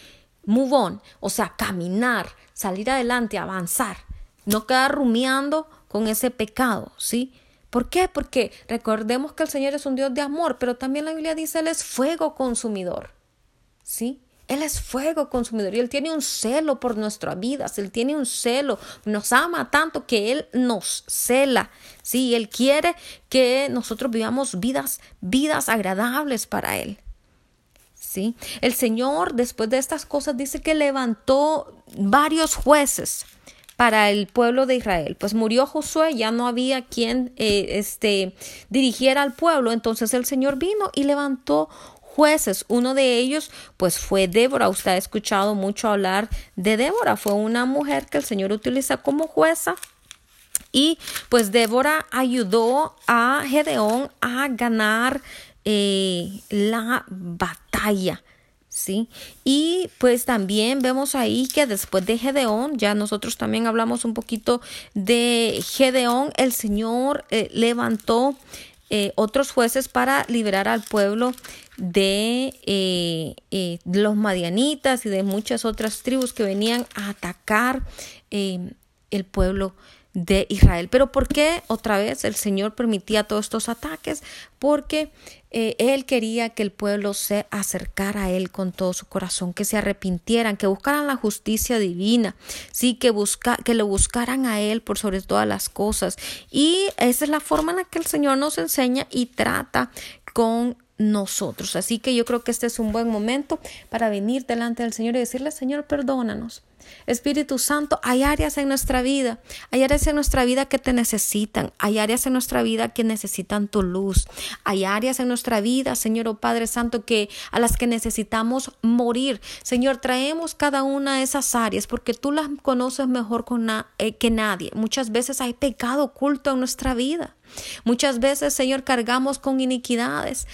move on, o sea, caminar, salir adelante, avanzar, no quedar rumiando con ese pecado, ¿sí? ¿Por qué? Porque recordemos que el Señor es un Dios de amor, pero también la Biblia dice Él es fuego consumidor. ¿Sí? Él es fuego consumidor y Él tiene un celo por nuestras vidas, Él tiene un celo, nos ama tanto que Él nos cela, sí, Él quiere que nosotros vivamos vidas, vidas agradables para Él. Sí, el Señor después de estas cosas dice que levantó varios jueces para el pueblo de Israel. Pues murió Josué, ya no había quien eh, este, dirigiera al pueblo, entonces el Señor vino y levantó jueces. Uno de ellos, pues fue Débora. Usted ha escuchado mucho hablar de Débora. Fue una mujer que el Señor utiliza como jueza. Y pues Débora ayudó a Gedeón a ganar eh, la batalla. ¿Sí? Y pues también vemos ahí que después de Gedeón, ya nosotros también hablamos un poquito de Gedeón, el Señor eh, levantó eh, otros jueces para liberar al pueblo de, eh, los madianitas y de muchas otras tribus que venían a atacar el pueblo de Israel. Pero ¿por qué otra vez el Señor permitía todos estos ataques? Porque eh, Él quería que el pueblo se acercara a Él con todo su corazón, que se arrepintieran, que buscaran la justicia divina, sí, que, busca, que lo buscaran a Él por sobre todas las cosas. Y esa es la forma en la que el Señor nos enseña y trata con nosotros. Así que yo creo que este es un buen momento para venir delante del Señor y decirle, Señor, perdónanos. Espíritu Santo, hay áreas en nuestra vida, hay áreas en nuestra vida que te necesitan, hay áreas en nuestra vida que necesitan tu luz, hay áreas en nuestra vida, Señor oh Padre Santo, que a las que necesitamos morir. Señor, traemos cada una de esas áreas porque tú las conoces mejor eh, que nadie. Muchas veces hay pecado oculto en nuestra vida. Muchas veces, Señor, cargamos con iniquidades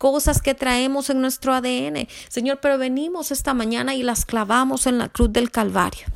cosas que traemos en nuestro ADN. Señor, pero venimos esta mañana y las clavamos en la cruz del Calvario.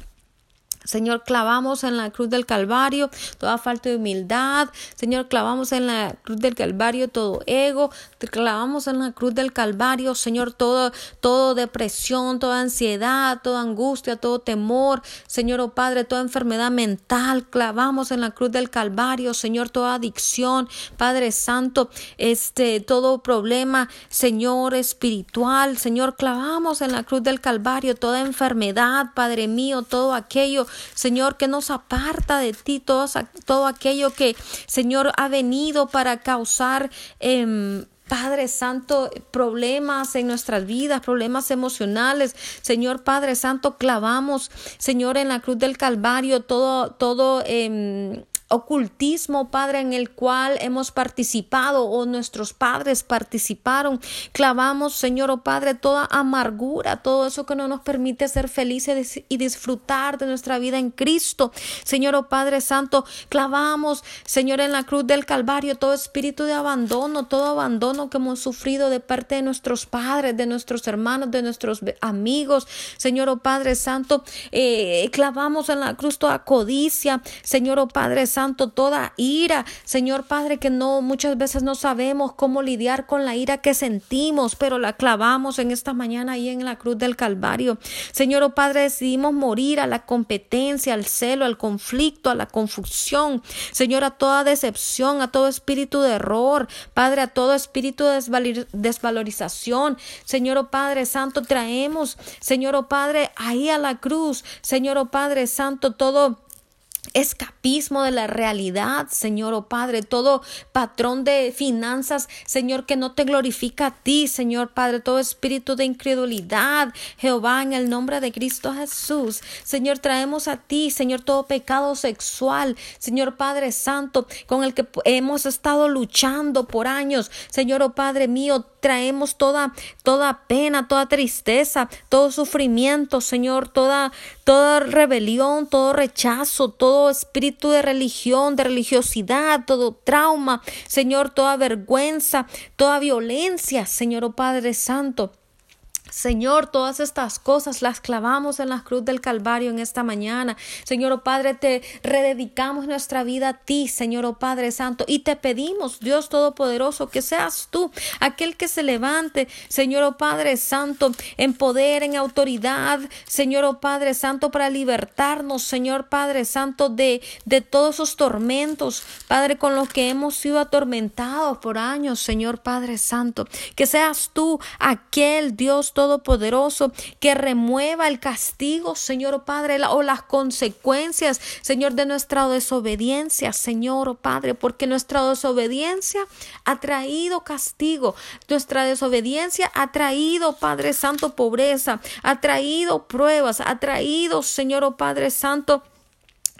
Señor, clavamos en la cruz del Calvario toda falta de humildad. Señor, clavamos en la cruz del Calvario todo ego. Clavamos en la cruz del Calvario, Señor, todo, todo depresión, toda ansiedad, toda angustia, todo temor. Señor, oh Padre, toda enfermedad mental. Clavamos en la cruz del Calvario, Señor, toda adicción. Padre Santo, este, todo problema, Señor, espiritual. Señor, clavamos en la cruz del Calvario toda enfermedad, Padre mío, todo aquello Señor, que nos aparta de ti todo, todo aquello que, Señor, ha venido para causar eh, Padre Santo, problemas en nuestras vidas, problemas emocionales. Señor Padre Santo, clavamos, Señor, en la cruz del Calvario todo, todo, eh, ocultismo, Padre, en el cual hemos participado o nuestros padres participaron. Clavamos, Señor, oh Padre, toda amargura, todo eso que no nos permite ser felices y disfrutar de nuestra vida en Cristo. Señor, oh Padre Santo, clavamos, Señor, en la cruz del Calvario todo espíritu de abandono, todo abandono que hemos sufrido de parte de nuestros padres, de nuestros hermanos, de nuestros amigos. Señor, oh Padre Santo, eh, clavamos en la cruz toda codicia. Señor, oh Padre Santo, toda ira, Señor Padre, que no muchas veces no sabemos cómo lidiar con la ira que sentimos, pero la clavamos en esta mañana ahí en la cruz del Calvario. Señor oh Padre, decidimos morir a la competencia, al celo, al conflicto, a la confusión. Señor, a toda decepción, a todo espíritu de error, Padre, a todo espíritu de desvalorización. Señor oh Padre Santo, traemos, Señor oh Padre, ahí a la cruz, Señor oh Padre Santo, todo escapismo de la realidad, Señor, oh Padre, todo patrón de finanzas, Señor, que no te glorifica a ti, Señor Padre, todo espíritu de incredulidad, Jehová, en el nombre de Cristo Jesús, Señor, traemos a ti, Señor, todo pecado sexual, Señor Padre Santo, con el que hemos estado luchando por años, Señor, oh Padre mío, traemos toda, toda pena, toda tristeza, todo sufrimiento, Señor, toda, toda rebelión, todo rechazo, todo espíritu de religión, de religiosidad, todo trauma, Señor, toda vergüenza, toda violencia, Señor, oh Padre Santo. Señor, todas estas cosas las clavamos en la cruz del Calvario en esta mañana. Señor, oh Padre, te rededicamos nuestra vida a ti, Señor, oh Padre Santo, y te pedimos, Dios Todopoderoso, que seas tú aquel que se levante, Señor, oh Padre Santo, en poder, en autoridad, Señor, oh Padre Santo, para libertarnos, Señor Padre Santo, de, de todos esos tormentos, Padre, con los que hemos sido atormentados por años, Señor Padre Santo. Que seas tú aquel Dios Todopoderoso Todopoderoso, que remueva el castigo, Señor oh Padre, o las consecuencias, Señor, de nuestra desobediencia, Señor oh Padre, porque nuestra desobediencia ha traído castigo, nuestra desobediencia ha traído, Padre Santo, pobreza, ha traído pruebas, ha traído, Señor oh Padre Santo,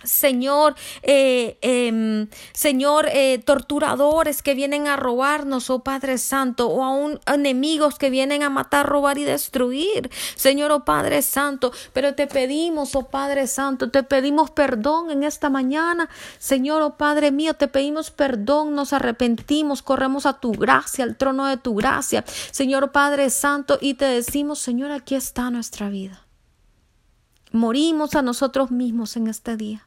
Señor, eh, em, Señor, eh, torturadores que vienen a robarnos, oh Padre Santo, o aún enemigos que vienen a matar, robar y destruir, Señor, oh Padre Santo, pero te pedimos, oh Padre Santo, te pedimos perdón en esta mañana, Señor, oh Padre mío, te pedimos perdón, nos arrepentimos, corremos a tu gracia, al trono de tu gracia, Señor, oh Padre Santo, y te decimos, Señor, aquí está nuestra vida. Morimos a nosotros mismos en este día.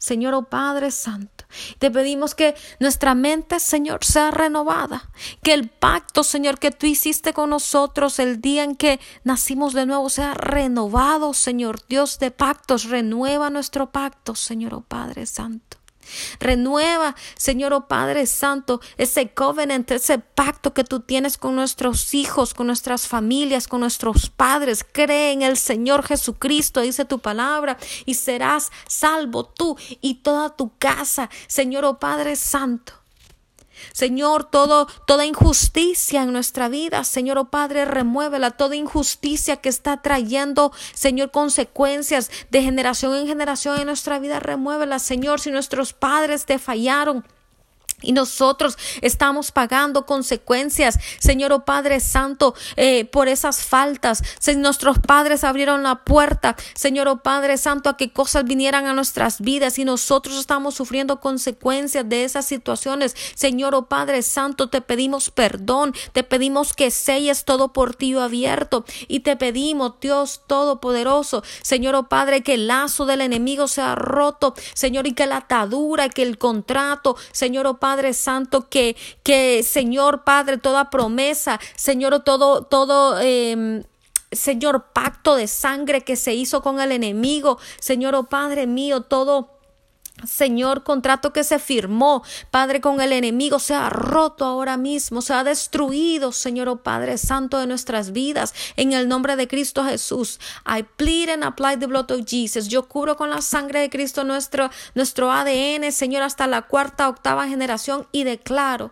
Señor, oh Padre Santo, Te pedimos que nuestra mente, Señor, sea renovada. Que el pacto, Señor, que tú hiciste con nosotros el día en que nacimos de nuevo sea renovado, Señor. Dios de pactos, renueva nuestro pacto, Señor, oh Padre Santo. Renueva, Señor oh Padre Santo, ese covenant, ese pacto que tú tienes con nuestros hijos, con nuestras familias, con nuestros padres. Cree en el Señor Jesucristo, dice tu palabra, y serás salvo tú y toda tu casa, Señor oh Padre Santo. Señor, todo, toda injusticia en nuestra vida, Señor, oh Padre, remuévela, toda injusticia que está trayendo, Señor, consecuencias de generación en generación en nuestra vida, remuévela, Señor, si nuestros padres te fallaron. Y nosotros estamos pagando consecuencias, Señor oh Padre Santo, eh, por esas faltas. Nuestros padres abrieron la puerta, Señor oh Padre Santo, a que cosas vinieran a nuestras vidas. Y nosotros estamos sufriendo consecuencias de esas situaciones. Señor oh Padre Santo, te pedimos perdón, te pedimos que selles todo por ti abierto. Y te pedimos, Dios Todopoderoso, Señor oh Padre, que el lazo del enemigo sea roto, Señor, y que la atadura, que el contrato, Señor oh Padre, Padre Santo, que, que Señor Padre, toda promesa, Señor, todo, todo, eh, Señor, pacto de sangre que se hizo con el enemigo, Señor, oh Padre mío, todo Señor, contrato que se firmó, Padre, con el enemigo, se ha roto ahora mismo, se ha destruido, Señor, oh Padre Santo de nuestras vidas, en el nombre de Cristo Jesús. I plead and apply the blood of Jesus. Yo curo con la sangre de Cristo nuestro, nuestro ADN, Señor, hasta la cuarta, octava generación y declaro,